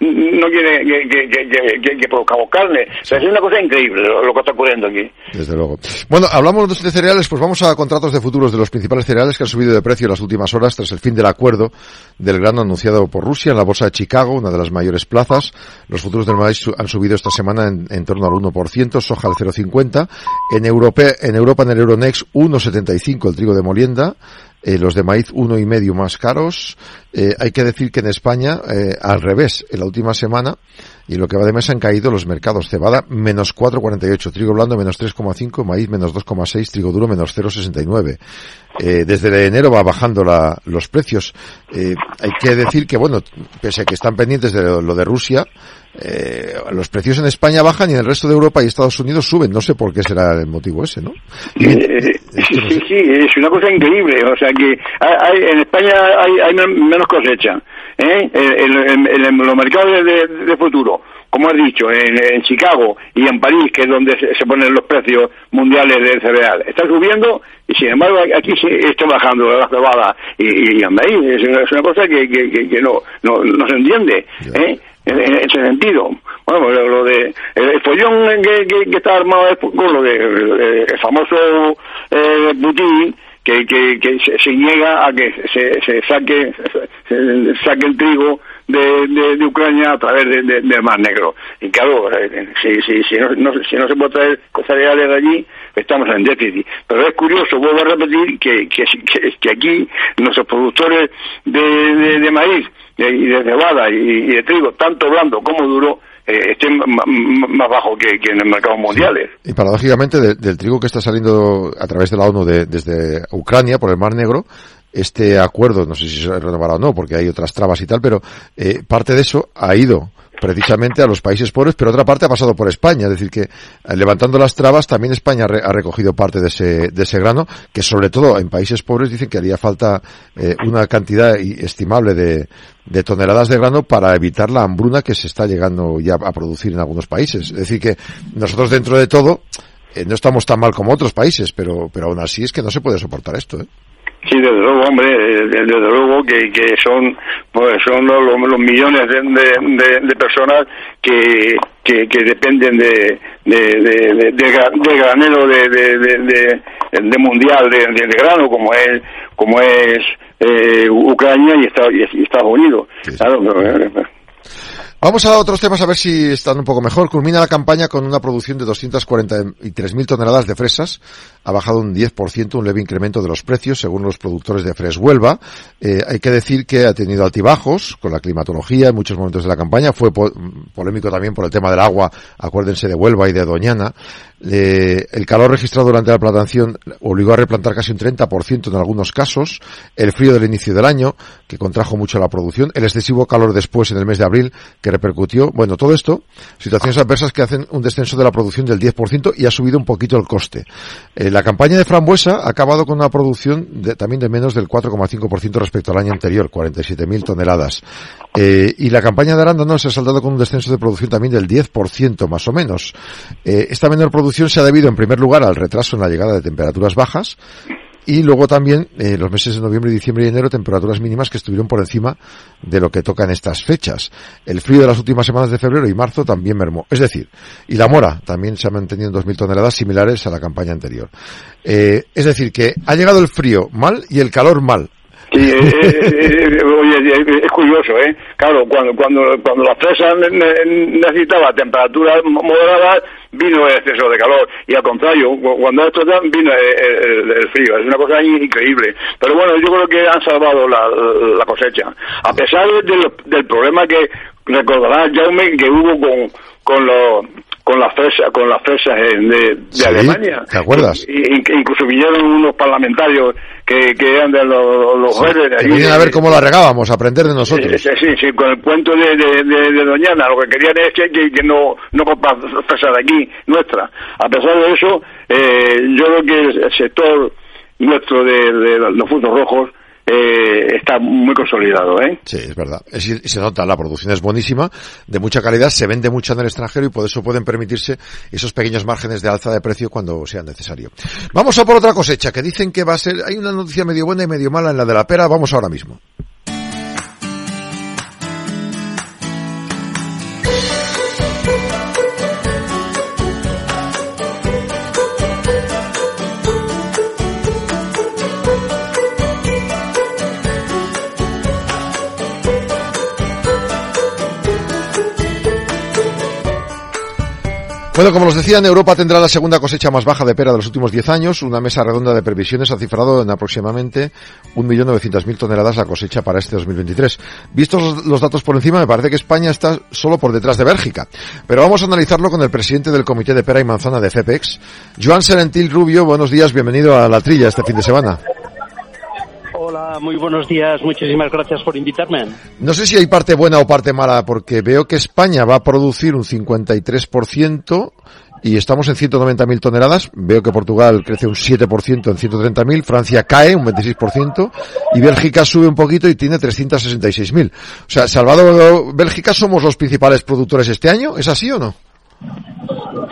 no, quiere que, que, que, produzcamos carne. O sea, es una cosa increíble lo, que está ocurriendo aquí. Desde luego. Bueno, hablamos de cereales, pues vamos a contratos de futuros de los principales cereales que han subido de precio en las últimas horas tras el fin del acuerdo del grano anunciado por Rusia en la bolsa de Chicago, una de las mayores plazas. Los futuros del maíz han subido esta semana en, en torno al 1%, soja al 0,50. En Europa, en Europa, en el Euronext, 1,75 el trigo de molienda, eh, los de maíz uno y medio más caros. Eh, hay que decir que en España, eh, al revés, en la última semana, y lo que va de mes han caído los mercados. Cebada menos 4,48, trigo blando menos 3,5, maíz menos 2,6, trigo duro menos 0,69. Eh, desde enero va bajando la, los precios. Eh, hay que decir que, bueno, pese a que están pendientes de lo, de Rusia, eh, los precios en España bajan y en el resto de Europa y Estados Unidos suben. No sé por qué será el motivo ese, ¿no? Eh, sí, sí, sí, es una cosa increíble. O sea que hay, en España hay, hay menos cosecha. ¿eh? en, los mercados de, futuro, como has dicho, en, Chicago y en París, que es donde se, ponen los precios mundiales del cereal, está subiendo y sin embargo aquí se está bajando la cebada y, y maíz. Es una, cosa que, que, no, no, no, se entiende. ¿eh? En, ese sentido. Bueno, lo, de el follón que, que, está armado es con lo de el, famoso eh, Putin que, que, que se, niega a que se, se saque se saque el trigo de, de, Ucrania a través de, del Mar Negro. Y claro, eh, si, si, si, no, si no se puede traer cereales de allí, estamos en déficit. Pero es curioso, vuelvo a repetir, que, que, que aquí nuestros productores de, de, maíz y de cebada y de trigo, tanto blando como duro, eh, estén más bajo que, en el mercado mundiales. Y paradójicamente del trigo que está saliendo a través de la ONU desde Ucrania por el Mar Negro, este acuerdo, no sé si se renovará o no, porque hay otras trabas y tal, pero eh, parte de eso ha ido precisamente a los países pobres, pero otra parte ha pasado por España. Es decir, que eh, levantando las trabas, también España ha recogido parte de ese, de ese grano, que sobre todo en países pobres dicen que haría falta eh, una cantidad estimable de, de toneladas de grano para evitar la hambruna que se está llegando ya a producir en algunos países. Es decir, que nosotros dentro de todo eh, no estamos tan mal como otros países, pero, pero aún así es que no se puede soportar esto. ¿eh? Sí, desde luego, hombre, eh, desde luego que, que son pues son los, los millones de, de, de, personas que, que, que dependen de, de, de, granero de, de, mundial de, grano como es como es eh, Ucrania y Estados, y Estados Unidos. Claro, eh, Vamos a otros temas a ver si están un poco mejor. Culmina la campaña con una producción de 243.000 toneladas de fresas. Ha bajado un 10%, un leve incremento de los precios, según los productores de Fres Huelva. Eh, hay que decir que ha tenido altibajos con la climatología en muchos momentos de la campaña. Fue polémico también por el tema del agua, acuérdense de Huelva y de Doñana. Eh, el calor registrado durante la plantación obligó a replantar casi un 30% en algunos casos. El frío del inicio del año, que contrajo mucho la producción. El excesivo calor después, en el mes de abril, que repercutió. Bueno, todo esto, situaciones adversas que hacen un descenso de la producción del 10% y ha subido un poquito el coste. Eh, la campaña de frambuesa ha acabado con una producción de, también de menos del 4,5% respecto al año anterior, 47.000 toneladas. Eh, y la campaña de arándano se ha saldado con un descenso de producción también del 10% más o menos. Eh, esta menor producción se ha debido en primer lugar al retraso en la llegada de temperaturas bajas, y luego también eh, los meses de noviembre, diciembre y enero temperaturas mínimas que estuvieron por encima de lo que toca en estas fechas. El frío de las últimas semanas de febrero y marzo también mermó. Es decir, y la mora también se ha mantenido en 2.000 toneladas similares a la campaña anterior. Eh, es decir, que ha llegado el frío mal y el calor mal. Sí, es curioso, ¿eh? Claro, cuando cuando cuando la fresa necesitaba temperaturas moderadas, vino el exceso de calor. Y al contrario, cuando esto vino el, frío. Es una cosa increíble. Pero bueno, yo creo que han salvado la, cosecha. A pesar del problema que recordará Jaume que hubo con, con los con las fresas con las fresas de, Alemania. ¿Te acuerdas? incluso vinieron unos parlamentarios que, que eran de los, los sí, vienen a ver cómo la regábamos, a aprender de nosotros. Sí, sí, con el cuento de, de, Doñana, lo que querían es que, que, no, no comprar fresas de aquí, nuestra. A pesar de eso, eh, yo creo que el sector nuestro de, los frutos rojos eh, está muy consolidado, ¿eh? Sí, es verdad. Es, se nota, la producción es buenísima, de mucha calidad, se vende mucho en el extranjero y por eso pueden permitirse esos pequeños márgenes de alza de precio cuando sea necesario. Vamos a por otra cosecha, que dicen que va a ser, hay una noticia medio buena y medio mala en la de la pera, vamos ahora mismo. Bueno, como os decía, en Europa tendrá la segunda cosecha más baja de pera de los últimos 10 años. Una mesa redonda de previsiones ha cifrado en aproximadamente 1.900.000 toneladas la cosecha para este 2023. Vistos los datos por encima, me parece que España está solo por detrás de Bélgica. Pero vamos a analizarlo con el presidente del Comité de Pera y Manzana de FEPEX, Joan Serentil Rubio. Buenos días, bienvenido a la trilla este fin de semana. Hola, muy buenos días. Muchísimas gracias por invitarme. No sé si hay parte buena o parte mala, porque veo que España va a producir un 53% y estamos en 190.000 toneladas. Veo que Portugal crece un 7% en 130.000, Francia cae un 26% y Bélgica sube un poquito y tiene 366.000. O sea, Salvador, Bélgica somos los principales productores este año, ¿es así o no?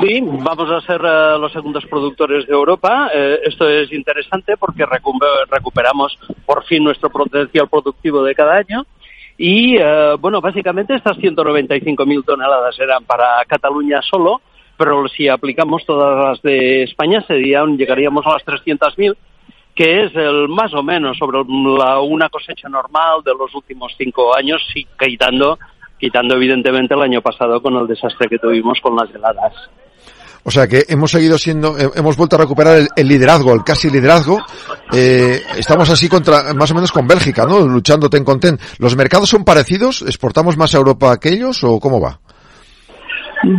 Sí, vamos a ser uh, los segundos productores de Europa. Eh, esto es interesante porque recuperamos por fin nuestro potencial productivo de cada año. Y, uh, bueno, básicamente estas 195.000 toneladas eran para Cataluña solo, pero si aplicamos todas las de España serían, llegaríamos a las 300.000 que es el más o menos sobre la, una cosecha normal de los últimos cinco años, quitando, quitando evidentemente el año pasado con el desastre que tuvimos con las heladas. O sea que hemos seguido siendo, hemos vuelto a recuperar el, liderazgo, el casi liderazgo. Eh, estamos así contra, más o menos con Bélgica, ¿no? Luchando ten con ten. ¿Los mercados son parecidos? ¿Exportamos más a Europa que ellos o cómo va?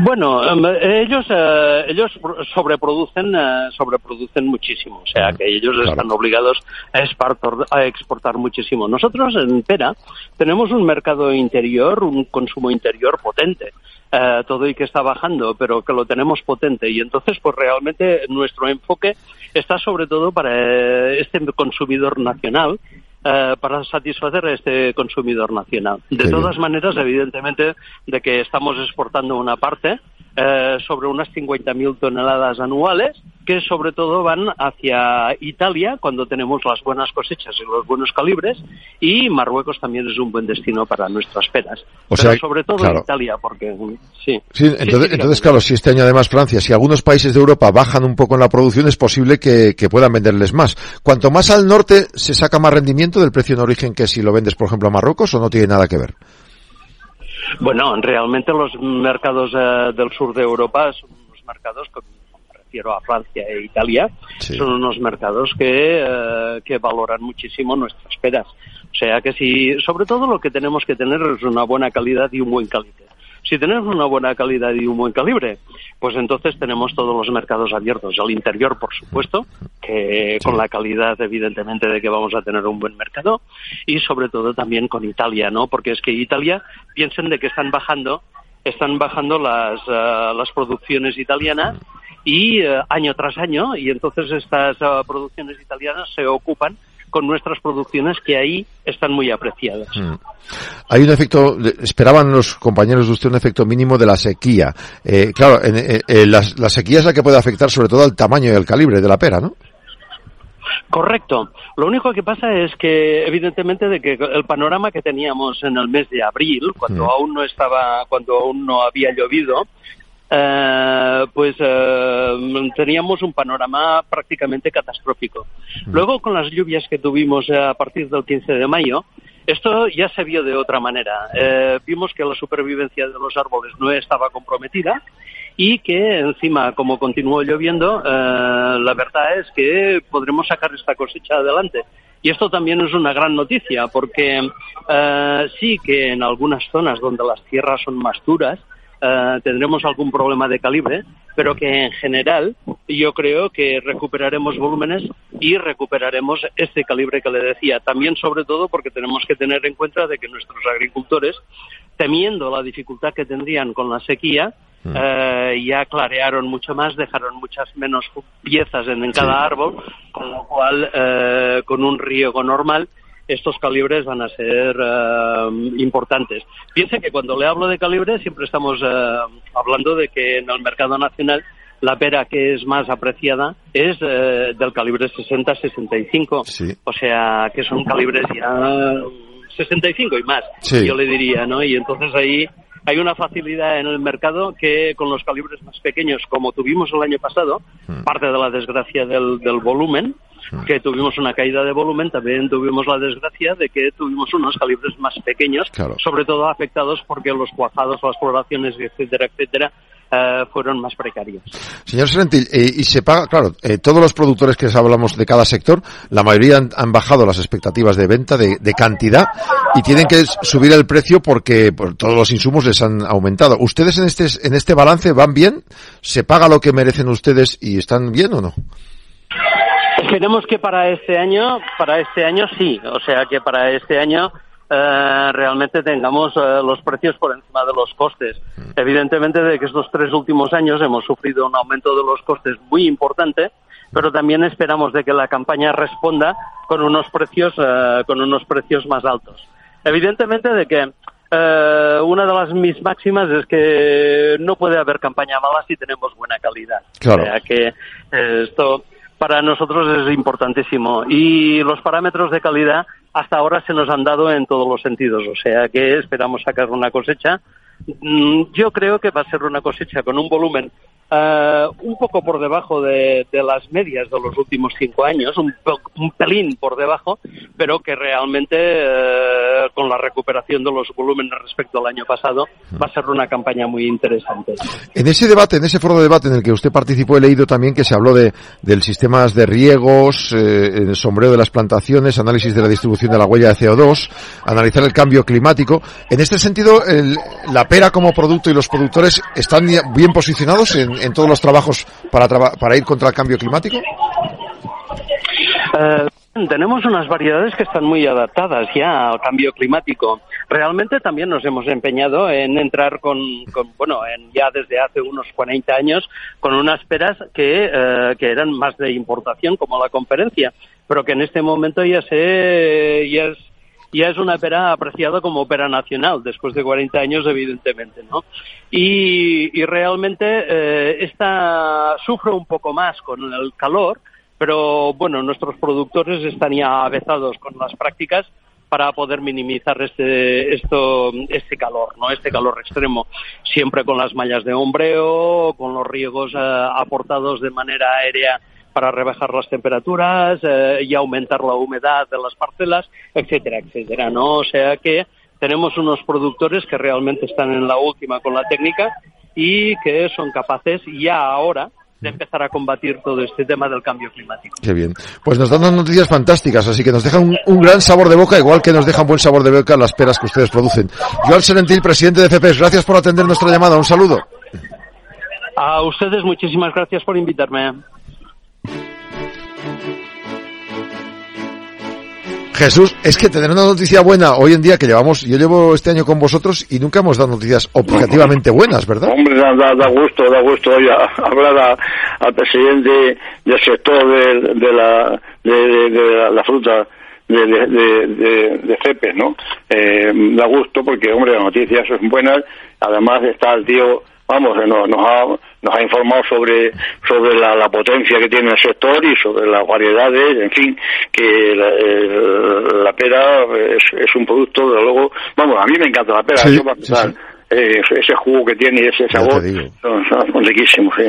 Bueno, em, ellos eh, ellos sobreproducen eh, sobreproducen muchísimo, o sea que ellos están obligados a exportar, a exportar muchísimo. Nosotros en Pera tenemos un mercado interior, un consumo interior potente. Eh, todo y que está bajando, pero que lo tenemos potente. Y entonces, pues realmente nuestro enfoque está sobre todo para este consumidor nacional eh, para satisfacer a este consumidor nacional. De todas maneras, evidentemente, de que estamos exportando una parte eh, sobre unas 50.000 toneladas anuales, que sobre todo van hacia Italia cuando tenemos las buenas cosechas y los buenos calibres, y Marruecos también es un buen destino para nuestras peras. O Pero sobre todo Italia, porque sí. Sí, entonces, claro, si este año además Francia, si algunos países de Europa bajan un poco en la producción, es posible que, que puedan venderles más. Cuanto más al norte se saca más rendimiento del precio en origen que si lo vendes, por ejemplo, a Marruecos, o no tiene nada que ver. Bueno, realmente los mercados eh, del sur de Europa son unos mercados, me refiero a Francia e Italia, son unos mercados que, eh, que valoran muchísimo nuestras peras. O sea que si, sobre todo lo que tenemos que tener es una buena calidad y un buen calibre. Si tenemos una buena calidad y un buen calibre, pues entonces tenemos todos los mercados abiertos. Al interior, por supuesto, que con la calidad, evidentemente, de que vamos a tener un buen mercado. Y sobre todo también con Italia, ¿no? Porque es que Italia, piensen de que están bajando, están bajando las, uh, las producciones italianas y uh, año tras año, y entonces estas uh, producciones italianas se ocupan con nuestras producciones que ahí están muy apreciadas. Mm. Hay un efecto, esperaban los compañeros de usted un efecto mínimo de la sequía. Eh, claro, la, sequía es la que puede afectar sobre todo al tamaño y al calibre de la pera, ¿no? Correcto. Lo único que pasa es que, evidentemente, de que el panorama que teníamos en el mes de abril, cuando mm. aún no estaba, cuando aún no había llovido, eh, pues eh, teníamos un panorama prácticamente catastrófico. Luego, con las lluvias que tuvimos a partir del 15 de mayo, esto ya se vio de otra manera. Eh, vimos que la supervivencia de los árboles no estaba comprometida y que encima, como continuó lloviendo, la verdad es que podremos sacar esta cosecha adelante. Y esto también es una gran noticia, porque sí que en algunas zonas donde las tierras son más duras, eh, tendremos algún problema de calibre, pero que en general yo creo que recuperaremos volúmenes y recuperaremos este calibre que le decía. También, sobre todo, porque tenemos que tener en cuenta de que nuestros agricultores, temiendo la dificultad que tendrían con la sequía, mm. eh, ya clarearon mucho más, dejaron muchas menos piezas en, cada árbol, con lo cual, eh, con un riego normal, estos calibres van a ser uh, importantes. Piense que cuando le hablo de calibres siempre estamos uh, hablando de que en el mercado nacional la pera que es más apreciada es eh, del calibre 60-65. Sí. O sea, que son calibres ya 65 y más, Sí. yo le diría, ¿no? Y entonces ahí hay una facilidad en el mercado que con los calibres más pequeños, como tuvimos el año pasado, Hmm. parte de la desgracia del, del volumen, que tuvimos una caída de volumen, también tuvimos la desgracia de que tuvimos unos calibres más pequeños, Claro. sobre todo afectados porque los cuajados, las floraciones, etcétera, etcétera, eh, fueron más precarios. Señor Serentil, eh, y se paga, claro, eh, todos los productores que hablamos de cada sector, la mayoría han, han bajado las expectativas de venta, de, de cantidad, y tienen que subir el precio porque por todos los insumos les han aumentado. ¿Ustedes en este, en este balance van bien? ¿Se paga lo que merecen ustedes y están bien o no? Esperemos que para este año, para este año sí, o sea que para este año eh, realmente tengamos eh, los precios por encima de los costes. Evidentemente de que estos tres últimos años hemos sufrido un aumento de los costes muy importante, pero también esperamos de que la campaña responda con unos precios, eh, con unos precios más altos. Evidentemente de que eh, una de las mis máximas es que no puede haber campaña mala si tenemos buena calidad. Claro. O sea que eh, esto para nosotros es importantísimo. Y los parámetros de calidad hasta ahora se nos han dado en todos los sentidos. O sea que esperamos sacar una cosecha. Mm, Yo creo que va a ser una cosecha con un volumen eh, un poco por debajo de, de las medias de los últimos cinco años, un, un pelín por debajo, pero que realmente eh, con la recuperación de los volúmenes respecto al año pasado va a ser una campaña muy interesante. En ese debate, en ese foro de debate en el que usted participó, he leído también que se habló de, del sistemas de riegos, eh, el sombreo de las plantaciones, análisis de la distribución de la huella de CO2, analizar el cambio climático. En este sentido, el- la pera como producto y los productores están bien posicionados en, en todos los trabajos para, para ir contra el cambio climático. Eh, tenemos unas variedades que están muy adaptadas ya al cambio climático. Realmente también nos hemos empeñado en entrar con, con, bueno, en, ya desde hace unos 40 años con unas peras que, eh, que eran más de importación, como la conferencia, pero que en este momento ya se, ya ya es una pera apreciada como pera nacional, después de 40 años, evidentemente, ¿no? Y, y realmente eh, esta sufre un poco más con el calor, pero bueno, nuestros productores están ya avezados con las prácticas para poder minimizar este esto este calor, no este calor extremo, siempre con las mallas de hombreo, con los riegos eh, aportados de manera aérea para rebajar las temperaturas eh, y aumentar la humedad de las parcelas, etcétera, etcétera, ¿no? O sea que tenemos unos productores que realmente están en la última con la técnica y que son capaces ya ahora de empezar a combatir todo este tema del cambio climático. Qué bien. Pues nos dan unas noticias fantásticas, así que nos dejan un, un gran sabor de boca, igual que nos dejan buen sabor de boca las peras que ustedes producen. Joan Serentil, presidente de FEPES, gracias por atender nuestra llamada. Un saludo. A ustedes muchísimas gracias por invitarme. Jesús, es que tener una noticia buena hoy en día que llevamos, yo llevo este año con vosotros y nunca hemos dado noticias objetivamente buenas, ¿verdad? Hombre, da, gusto, da gusto hoy hablar a- al presidente del sector de, la, de, la fruta de, de, de, de- de CEPES, ¿no? Eh, da gusto porque, hombre, las noticias son buenas. Además está el tío, vamos, nos, nos, ha, nos ha informado sobre sobre la, la potencia que tiene el sector y sobre las variedades, en fin, que la, eh, la pera es, es un producto, de luego, vamos, a mí me encanta la pera, Sí, eso para sí, sí. Eh, ese jugo que tiene y ese sabor son, son riquísimos. sí.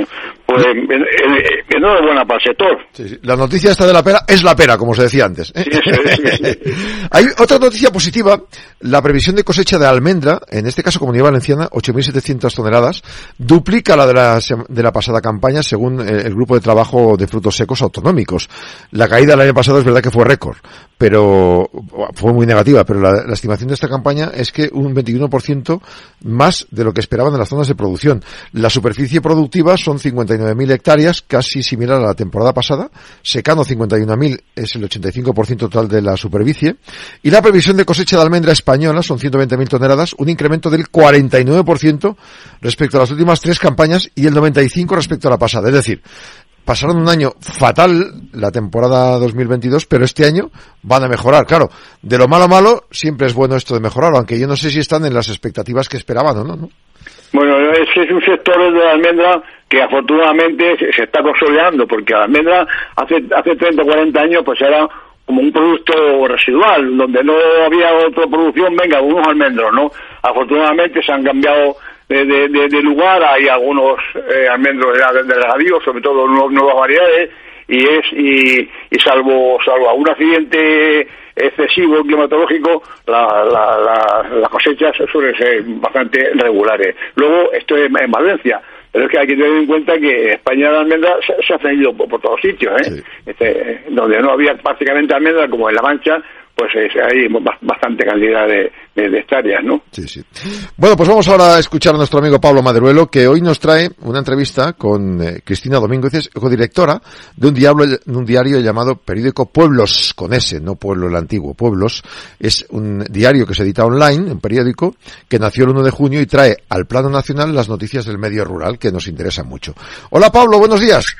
Pues en- en- en- enhorabuena para el sector. Sí, sí. La noticia esta de la pera es la pera, como se decía antes. ¿eh? Sí, sí, sí. Hay otra noticia positiva, la previsión de cosecha de almendra, en este caso Comunidad Valenciana, 8.700 toneladas, duplica la de la, de la pasada campaña según eh, el grupo de trabajo de frutos secos autonómicos. La caída del año pasado es verdad que fue récord, pero fue muy negativa, pero la, la estimación de esta campaña es que un 21% más de lo que esperaban en las zonas de producción. La superficie productiva son 59.000 hectáreas, casi similar a la temporada pasada. Secano 51.000 es el 85% total de la superficie. Y la previsión de cosecha de almendra española son 120.000 toneladas, un incremento del 49% respecto a las últimas tres campañas y el 95% respecto a la pasada. Es decir, pasaron un año fatal la temporada 2022, pero este año van a mejorar. Claro, de lo malo malo siempre es bueno esto de mejorar, aunque yo no sé si están en las expectativas que esperaban o no, ¿no? Bueno, es que es un sector de la almendra que afortunadamente se, está consolidando, porque la almendra hace, hace 30 o 40 años pues era como un producto residual, donde no había otra producción, venga, unos almendros, ¿no? Afortunadamente se han cambiado de, de, lugar, hay algunos eh, almendros de, de sobre todo nuevas variedades, y es y, y salvo salvo algún accidente excesivo climatológico la, la, las cosechas suelen ser bastante regulares luego esto es en Valencia pero es que hay que tener en cuenta que España la almendra se, ha tenido por, todos sitios, ¿eh? Este, donde no había prácticamente almendra, como en La Mancha, pues hay bastante cantidad de, hectáreas, ¿no? Sí, sí. Bueno, pues vamos ahora a escuchar a nuestro amigo Pablo Maderuelo, que hoy nos trae una entrevista con eh, Cristina Domínguez, es codirectora de un, diablo, de un diario llamado Periódico Pueblos, con S, no Pueblo el Antiguo, Pueblos. Es un diario que se edita online, un periódico, que nació el 1 de junio y trae al plano nacional las noticias del medio rural, que nos interesan mucho. Hola Pablo, buenos días.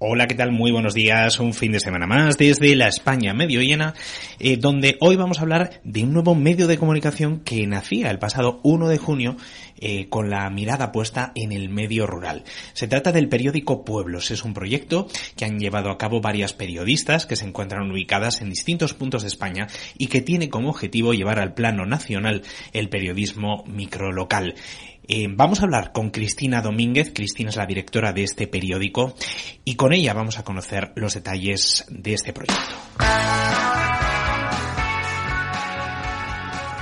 Hola, ¿qué tal? Muy buenos días. Un fin de semana más desde la España medio llena, eh, donde hoy vamos a hablar de un nuevo medio de comunicación que nacía el pasado 1 de junio eh, con la mirada puesta en el medio rural. Se trata del periódico Pueblos. Es un proyecto que han llevado a cabo varias periodistas que se encuentran ubicadas en distintos puntos de España y que tiene como objetivo llevar al plano nacional el periodismo microlocal. Eh, vamos a hablar con Cristina Domínguez. Cristina es la directora de este periódico y con ella vamos a conocer los detalles de este proyecto.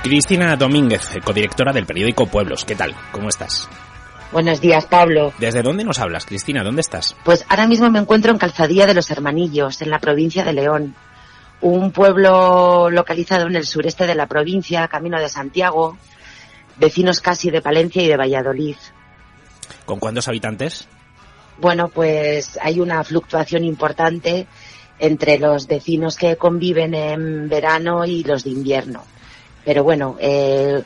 Cristina Domínguez, codirectora del periódico Pueblos. ¿Qué tal? ¿Cómo estás? Buenos días, Pablo. ¿Desde dónde nos hablas, Cristina? ¿Dónde estás? Pues ahora mismo me encuentro en Calzadilla de los Hermanillos, en la provincia de León. Un pueblo localizado en el sureste de la provincia, camino de Santiago, vecinos casi de Palencia y de Valladolid. ¿Con cuántos habitantes? Bueno, pues hay una fluctuación importante entre los vecinos que conviven en verano y los de invierno. Pero bueno, eh,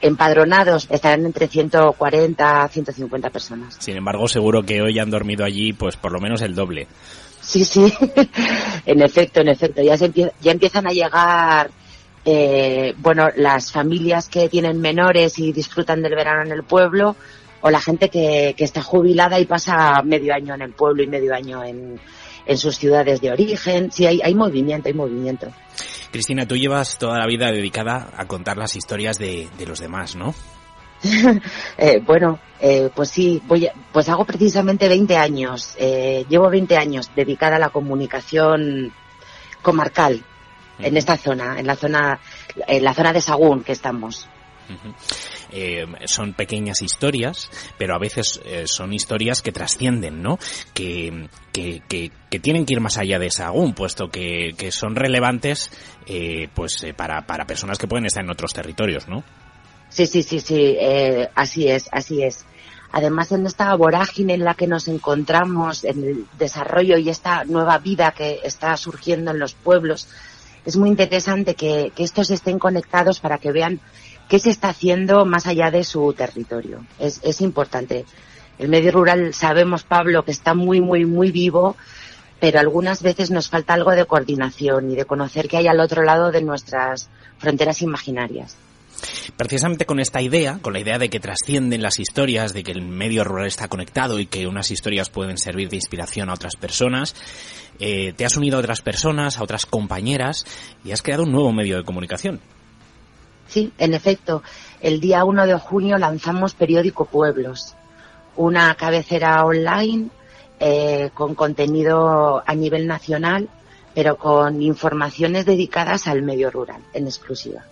empadronados estarán entre 140 a 150 personas. Sin embargo, seguro que hoy han dormido allí pues por lo menos el doble. Sí, sí, en efecto, en efecto. Ya, se ya empiezan a llegar eh, bueno, las familias que tienen menores y disfrutan del verano en el pueblo, o la gente que, está jubilada y pasa medio año en el pueblo y medio año en, sus ciudades de origen. Sí, hay, hay movimiento, hay movimiento. Cristina, tú llevas toda la vida dedicada a contar las historias de, los demás, ¿no? eh, bueno, eh, pues sí, voy pues hago precisamente 20 años. Eh, llevo 20 años dedicada a la comunicación comarcal en esta zona, en la zona, en la zona de Sagún que estamos. Eh, son pequeñas historias, pero a veces eh, son historias que trascienden, ¿no? Que, que, que, tienen que ir más allá de Sagún, puesto que, que son relevantes eh, pues para, para personas que pueden estar en otros territorios, ¿no? Sí, sí, sí, sí, así es, así es. Además, en esta vorágine en la que nos encontramos, en el desarrollo y esta nueva vida que está surgiendo en los pueblos, es muy interesante que, estos estén conectados para que vean qué se está haciendo más allá de su territorio. Es, importante. El medio rural sabemos, Pablo, que está muy, muy, muy vivo, pero algunas veces nos falta algo de coordinación y de conocer qué hay al otro lado de nuestras fronteras imaginarias. Precisamente con esta idea, con la idea de que trascienden las historias, de que el medio rural está conectado y que unas historias pueden servir de inspiración a otras personas, eh, te has unido a otras personas, a otras compañeras y has creado un nuevo medio de comunicación. Sí, en efecto. El día 1 de junio lanzamos Periódico Pueblos, una cabecera online eh, con contenido a nivel nacional, pero con informaciones dedicadas al medio rural en exclusiva.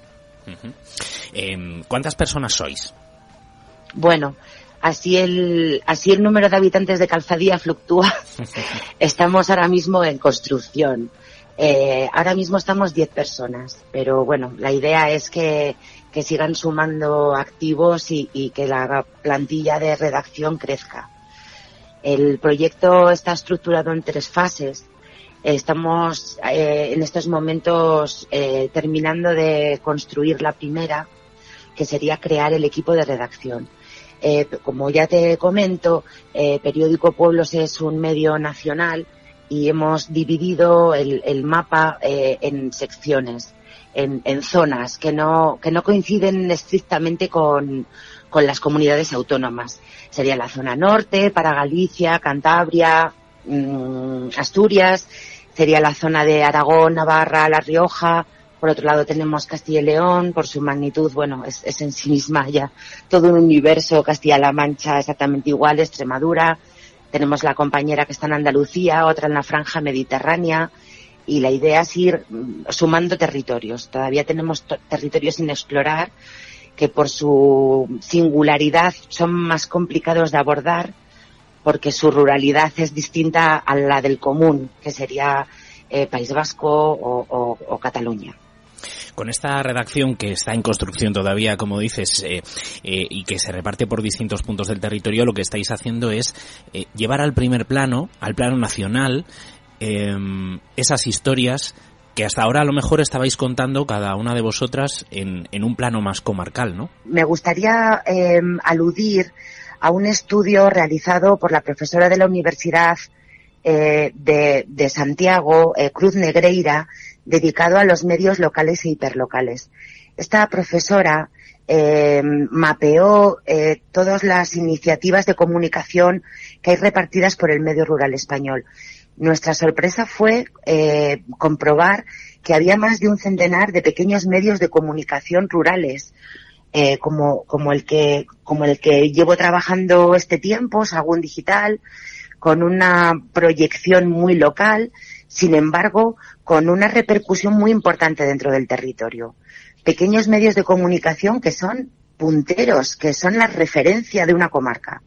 Em, ¿Cuántas personas sois? Bueno, así el, así el número de habitantes de Calzadía fluctúa. estamos ahora mismo en construcción. Eh, ahora mismo estamos 10 personas, pero bueno, la idea es que, que sigan sumando activos y, y, que la plantilla de redacción crezca. El proyecto está estructurado en tres fases. Estamos eh, en estos momentos eh, terminando de construir la primera, que sería crear el equipo de redacción Eh, como ya te comento, eh, Periódico Pueblos es un medio nacional y hemos dividido el, mapa eh, en secciones, en, zonas que no, que no coinciden estrictamente con, con las comunidades autónomas. Sería la zona norte, para Galicia, Cantabria, mmm, Asturias, sería la zona de Aragón, Navarra, La Rioja, por otro lado tenemos Castilla y León, por su magnitud, bueno, es, en sí misma ya todo un universo, Castilla-La Mancha exactamente igual, Extremadura, tenemos la compañera que está en Andalucía, otra en la franja mediterránea, y la idea es ir sumando territorios. Todavía tenemos territorios sin explorar que por su singularidad son más complicados de abordar porque su ruralidad es distinta a la del común, que sería eh, País Vasco o Cataluña con esta redacción que está en construcción todavía, como dices, eh, eh, y que se reparte por distintos puntos del territorio, lo que estáis haciendo es eh, llevar al primer plano, al plano nacional, em, esas historias que hasta ahora a lo mejor estabais contando cada una de vosotras en, en un plano más comarcal, ¿no? Me gustaría eh, aludir a un estudio realizado por la profesora de la Universidad eh, de, Santiago, eh, Cruz Negreira, dedicado a los medios locales e hiperlocales. Esta profesora eh, mapeó eh, todas las iniciativas de comunicación que hay repartidas por el medio rural español. Nuestra sorpresa fue eh, comprobar que había más de un centenar de pequeños medios de comunicación rurales, eh, como, como, el que, como el que llevo trabajando este tiempo, Sagún Digital, con una proyección muy local, sin embargo, con una repercusión muy importante dentro del territorio. Pequeños medios de comunicación que son punteros, que son la referencia de una comarca.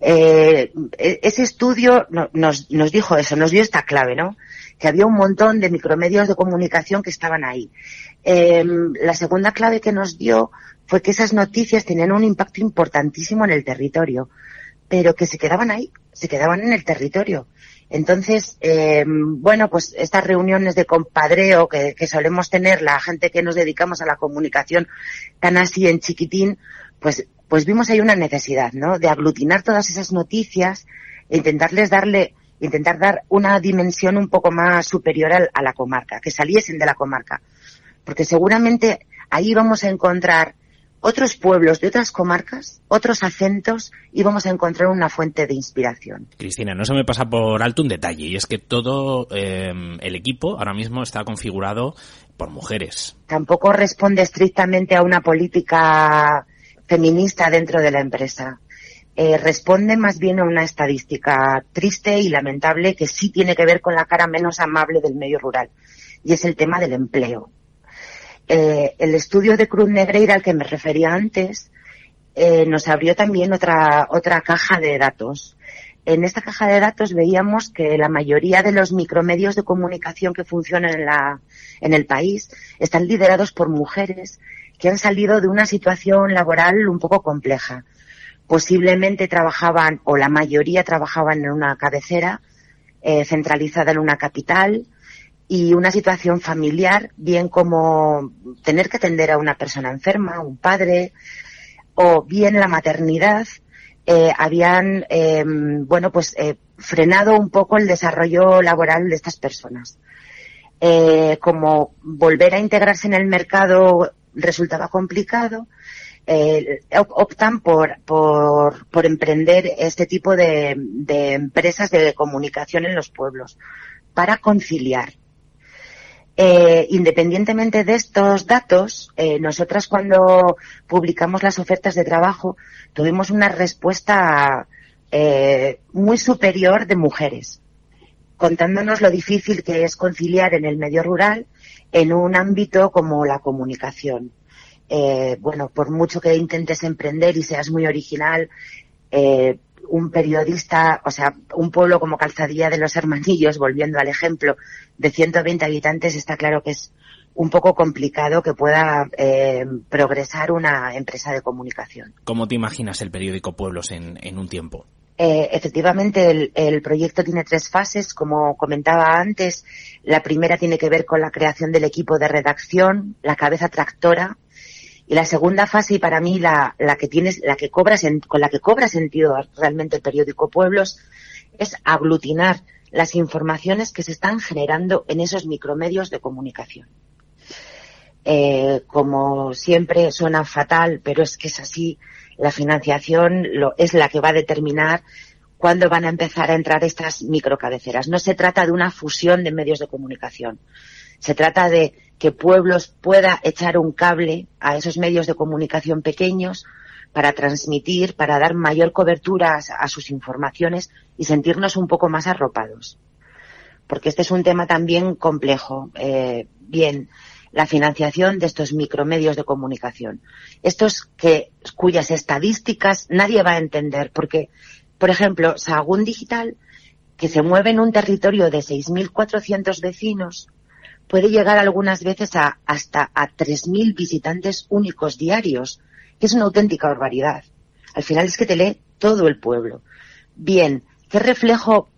Eh, ese estudio nos, dijo eso, nos dio esta clave, ¿no? Que había un montón de micromedios de comunicación que estaban ahí. Eh, la segunda clave que nos dio fue que esas noticias tenían un impacto importantísimo en el territorio, pero que se quedaban ahí, se quedaban en el territorio. Entonces, eh, bueno, pues estas reuniones de compadreo que, que, solemos tener la gente que nos dedicamos a la comunicación tan así en chiquitín, pues, pues vimos ahí una necesidad, ¿no? De aglutinar todas esas noticias e intentarles darle, intentar dar una dimensión un poco más superior a, a la comarca, que saliesen de la comarca. Porque seguramente ahí vamos a encontrar otros pueblos de otras comarcas, otros acentos y vamos a encontrar una fuente de inspiración. Cristina, no se me pasa por alto un detalle y es que todo eh, el equipo ahora mismo está configurado por mujeres. Tampoco responde estrictamente a una política feminista dentro de la empresa. Eh, responde más bien a una estadística triste y lamentable que sí tiene que ver con la cara menos amable del medio rural y es el tema del empleo eh, el estudio de Cruz Negreira al que me refería antes eh, nos abrió también otra, otra caja de datos. En esta caja de datos veíamos que la mayoría de los micromedios de comunicación que funcionan en, la, en el país están liderados por mujeres que han salido de una situación laboral un poco compleja. Posiblemente trabajaban, o la mayoría trabajaban en una cabecera eh, centralizada en una capital, y una situación familiar, bien como tener que atender a una persona enferma, un padre, o bien la maternidad, eh, habían, eh, bueno, pues eh, frenado un poco el desarrollo laboral de estas personas. Eh, como volver a integrarse en el mercado resultaba complicado, eh, optan por, por, por emprender este tipo de, de empresas de comunicación en los pueblos para conciliar eh, independientemente de estos datos, eh, nosotras cuando publicamos las ofertas de trabajo tuvimos una respuesta eh, muy superior de mujeres, contándonos lo difícil que es conciliar en el medio rural en un ámbito como la comunicación. Bueno, por mucho que intentes emprender y seas muy original, un periodista, o sea, un pueblo como Calzadilla de los Hermanillos, volviendo al ejemplo, de 120 habitantes, está claro que es un poco complicado que pueda eh, progresar una empresa de comunicación. ¿Cómo te imaginas el periódico Pueblos en, en un tiempo? Eh, efectivamente, el, el, proyecto tiene tres fases. Como comentaba antes, la primera tiene que ver con la creación del equipo de redacción, la cabeza tractora, Y la segunda fase, y para mí la, la que tienes, la que cobra, con la que cobra sentido realmente el periódico Pueblos, es aglutinar las informaciones que se están generando en esos micromedios de comunicación. Eh, como siempre suena fatal, pero es que es así, la financiación lo, es la que va a determinar cuándo van a empezar a entrar estas microcabeceras. No se trata de una fusión de medios de comunicación. Se trata de que Pueblos pueda echar un cable a esos medios de comunicación pequeños para transmitir, para dar mayor cobertura a, sus informaciones y sentirnos un poco más arropados. Porque este es un tema también complejo. Eh, bien, la financiación de estos micromedios de comunicación. Estos que, cuyas estadísticas nadie va a entender, porque, por ejemplo, Sagún Digital, que se mueve en un territorio de 6.400 vecinos, puede llegar algunas veces a hasta a 3.000 visitantes únicos diarios, que es una auténtica barbaridad. Al final es que te lee todo el pueblo. Bien, ¿qué reflejo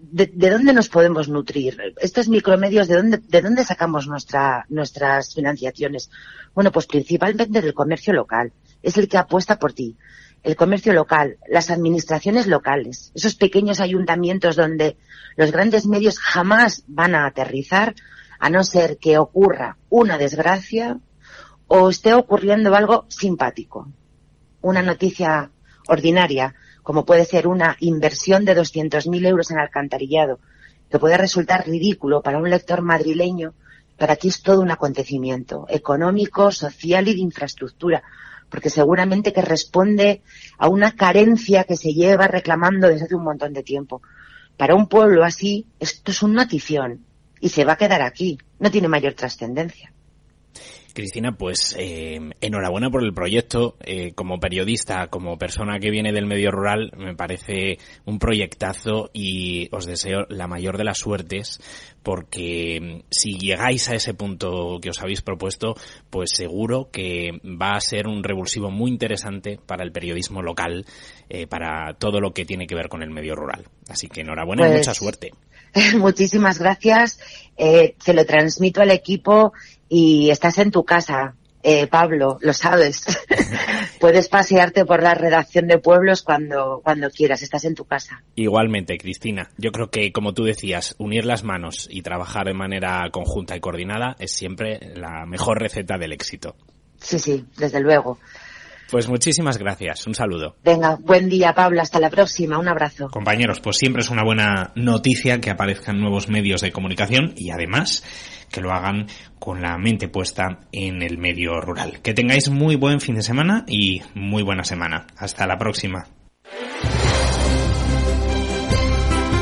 de, dónde nos podemos nutrir? Estos micromedios, ¿de dónde, de dónde sacamos nuestra, nuestras financiaciones? Bueno, pues principalmente del comercio local. Es el que apuesta por ti. El comercio local, las administraciones locales, esos pequeños ayuntamientos donde los grandes medios jamás van a aterrizar a no ser que ocurra una desgracia o esté ocurriendo algo simpático. Una noticia ordinaria, como puede ser una inversión de 200.000 euros en alcantarillado, que puede resultar ridículo para un lector madrileño, para aquí es todo un acontecimiento económico, social y de infraestructura, porque seguramente que responde a una carencia que se lleva reclamando desde hace un montón de tiempo. Para un pueblo así, esto es un notición y se va a quedar aquí. No tiene mayor trascendencia. Cristina, pues eh, enhorabuena por el proyecto. Eh, como periodista, como persona que viene del medio rural, me parece un proyectazo y os deseo la mayor de las suertes porque mm, si llegáis a ese punto que os habéis propuesto, pues seguro que va a ser un revulsivo muy interesante para el periodismo local, eh, para todo lo que tiene que ver con el medio rural. Así que enhorabuena y pues mucha suerte. Muchísimas gracias. Eh, te lo transmito al equipo y estás en tu casa, eh, Pablo, lo sabes. Puedes pasearte por la redacción de pueblos cuando, cuando quieras, estás en tu casa. Igualmente, Cristina. Yo creo que, como tú decías, unir las manos y trabajar de manera conjunta y coordinada es siempre la mejor receta del éxito. Sí, sí, desde luego. Pues muchísimas gracias. Un saludo. Venga, buen día, Pablo. Hasta la próxima. Un abrazo. Compañeros, pues siempre es una buena noticia que aparezcan nuevos medios de comunicación y además que lo hagan con la mente puesta en el medio rural. Que tengáis muy buen fin de semana y muy buena semana. Hasta la próxima.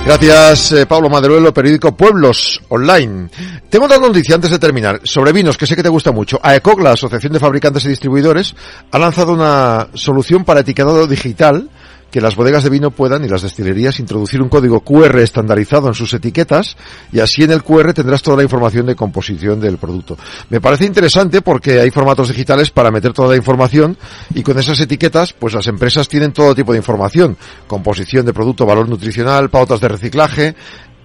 Gracias, eh, Pablo Maderuelo, periódico Pueblos Online. Tengo otra noticia antes de terminar. Sobre vinos, que sé que te gusta mucho. AECOC, la Asociación de Fabricantes y Distribuidores, ha lanzado una solución para etiquetado digital que las bodegas de vino puedan y las destilerías introducir un código QR estandarizado en sus etiquetas y así en el QR tendrás toda la información de composición del producto. Me parece interesante porque hay formatos digitales para meter toda la información y con esas etiquetas pues las empresas tienen todo tipo de información, composición de producto, valor nutricional, pautas de reciclaje,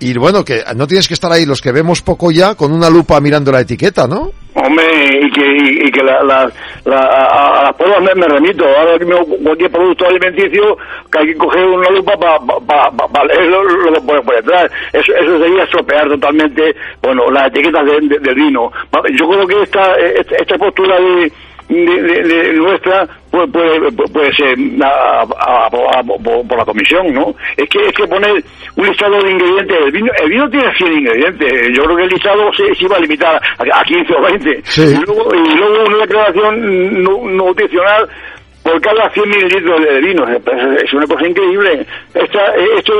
y bueno, que no tienes que estar ahí los que vemos poco ya con una lupa mirando la etiqueta, ¿no? Hombre, y que, y, que la, la, la, a, las pruebas me, remito. Ahora cualquier producto alimenticio que hay que coger una lupa para pa, pa, pa, lo que pone por detrás. Eso, eso sería estropear totalmente, bueno, las etiquetas del vino. Yo creo que esta, esta postura de de, nuestra puede, puede, puede ser por la comisión, ¿no? Es que es que poner un listado de ingredientes, el vino, el vino tiene 100 ingredientes, yo creo que el listado se, se iba a limitar a, 15 o 20, y, luego, y luego una declaración nutricional por cada 100 mililitros de vino. Es una cosa increíble. Esta, esto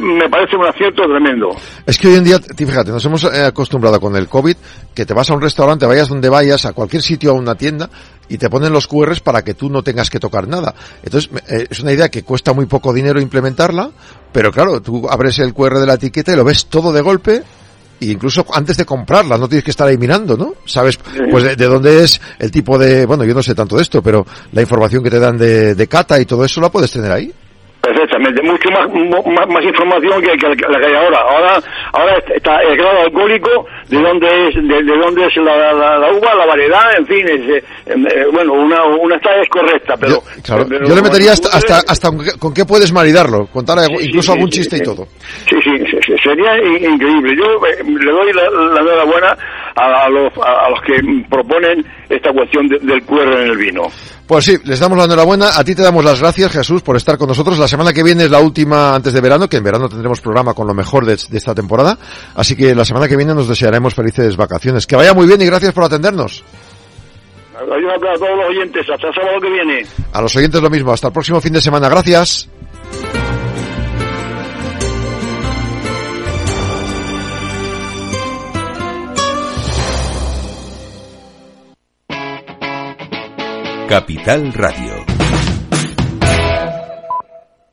me parece un acierto tremendo. Es que hoy en día, fíjate, nos hemos eh, acostumbrado con el COVID que te vas a un restaurante, vayas donde vayas, a cualquier sitio, a una tienda, y te ponen los QRs para que tú no tengas que tocar nada. Entonces, eh, es una idea que cuesta muy poco dinero implementarla, pero claro, tú abres el QR de la etiqueta y lo ves todo de golpe y incluso antes de comprarla, no tienes que estar ahí mirando, ¿no? Sabes, pues de, dónde es el tipo de, bueno, yo no sé tanto de esto, pero la información que te dan de, de cata y todo eso la puedes tener ahí. Perfectamente, mucho más, más, información que, la que hay ahora. Ahora, ahora está el grado alcohólico, de dónde es, de, dónde es la, uva, la variedad, en fin, es, eh, bueno, una, una es correcta, pero yo, yo le metería hasta, hasta, con qué puedes maridarlo, contar incluso algún chiste y todo. Sí, sí, sería increíble. Yo eh, le doy la, enhorabuena a, los, a, los que proponen esta cuestión del cuero en el vino. Pues sí, les damos la enhorabuena. A ti te damos las gracias, Jesús, por estar con nosotros. La semana que viene es la última antes de verano, que en verano tendremos programa con lo mejor de, esta temporada. Así que la semana que viene nos desearemos felices vacaciones. Que vaya muy bien y gracias por atendernos. a todos los oyentes. Hasta el sábado que viene. A los oyentes lo mismo. Hasta el próximo fin de semana. Gracias. Capital Radio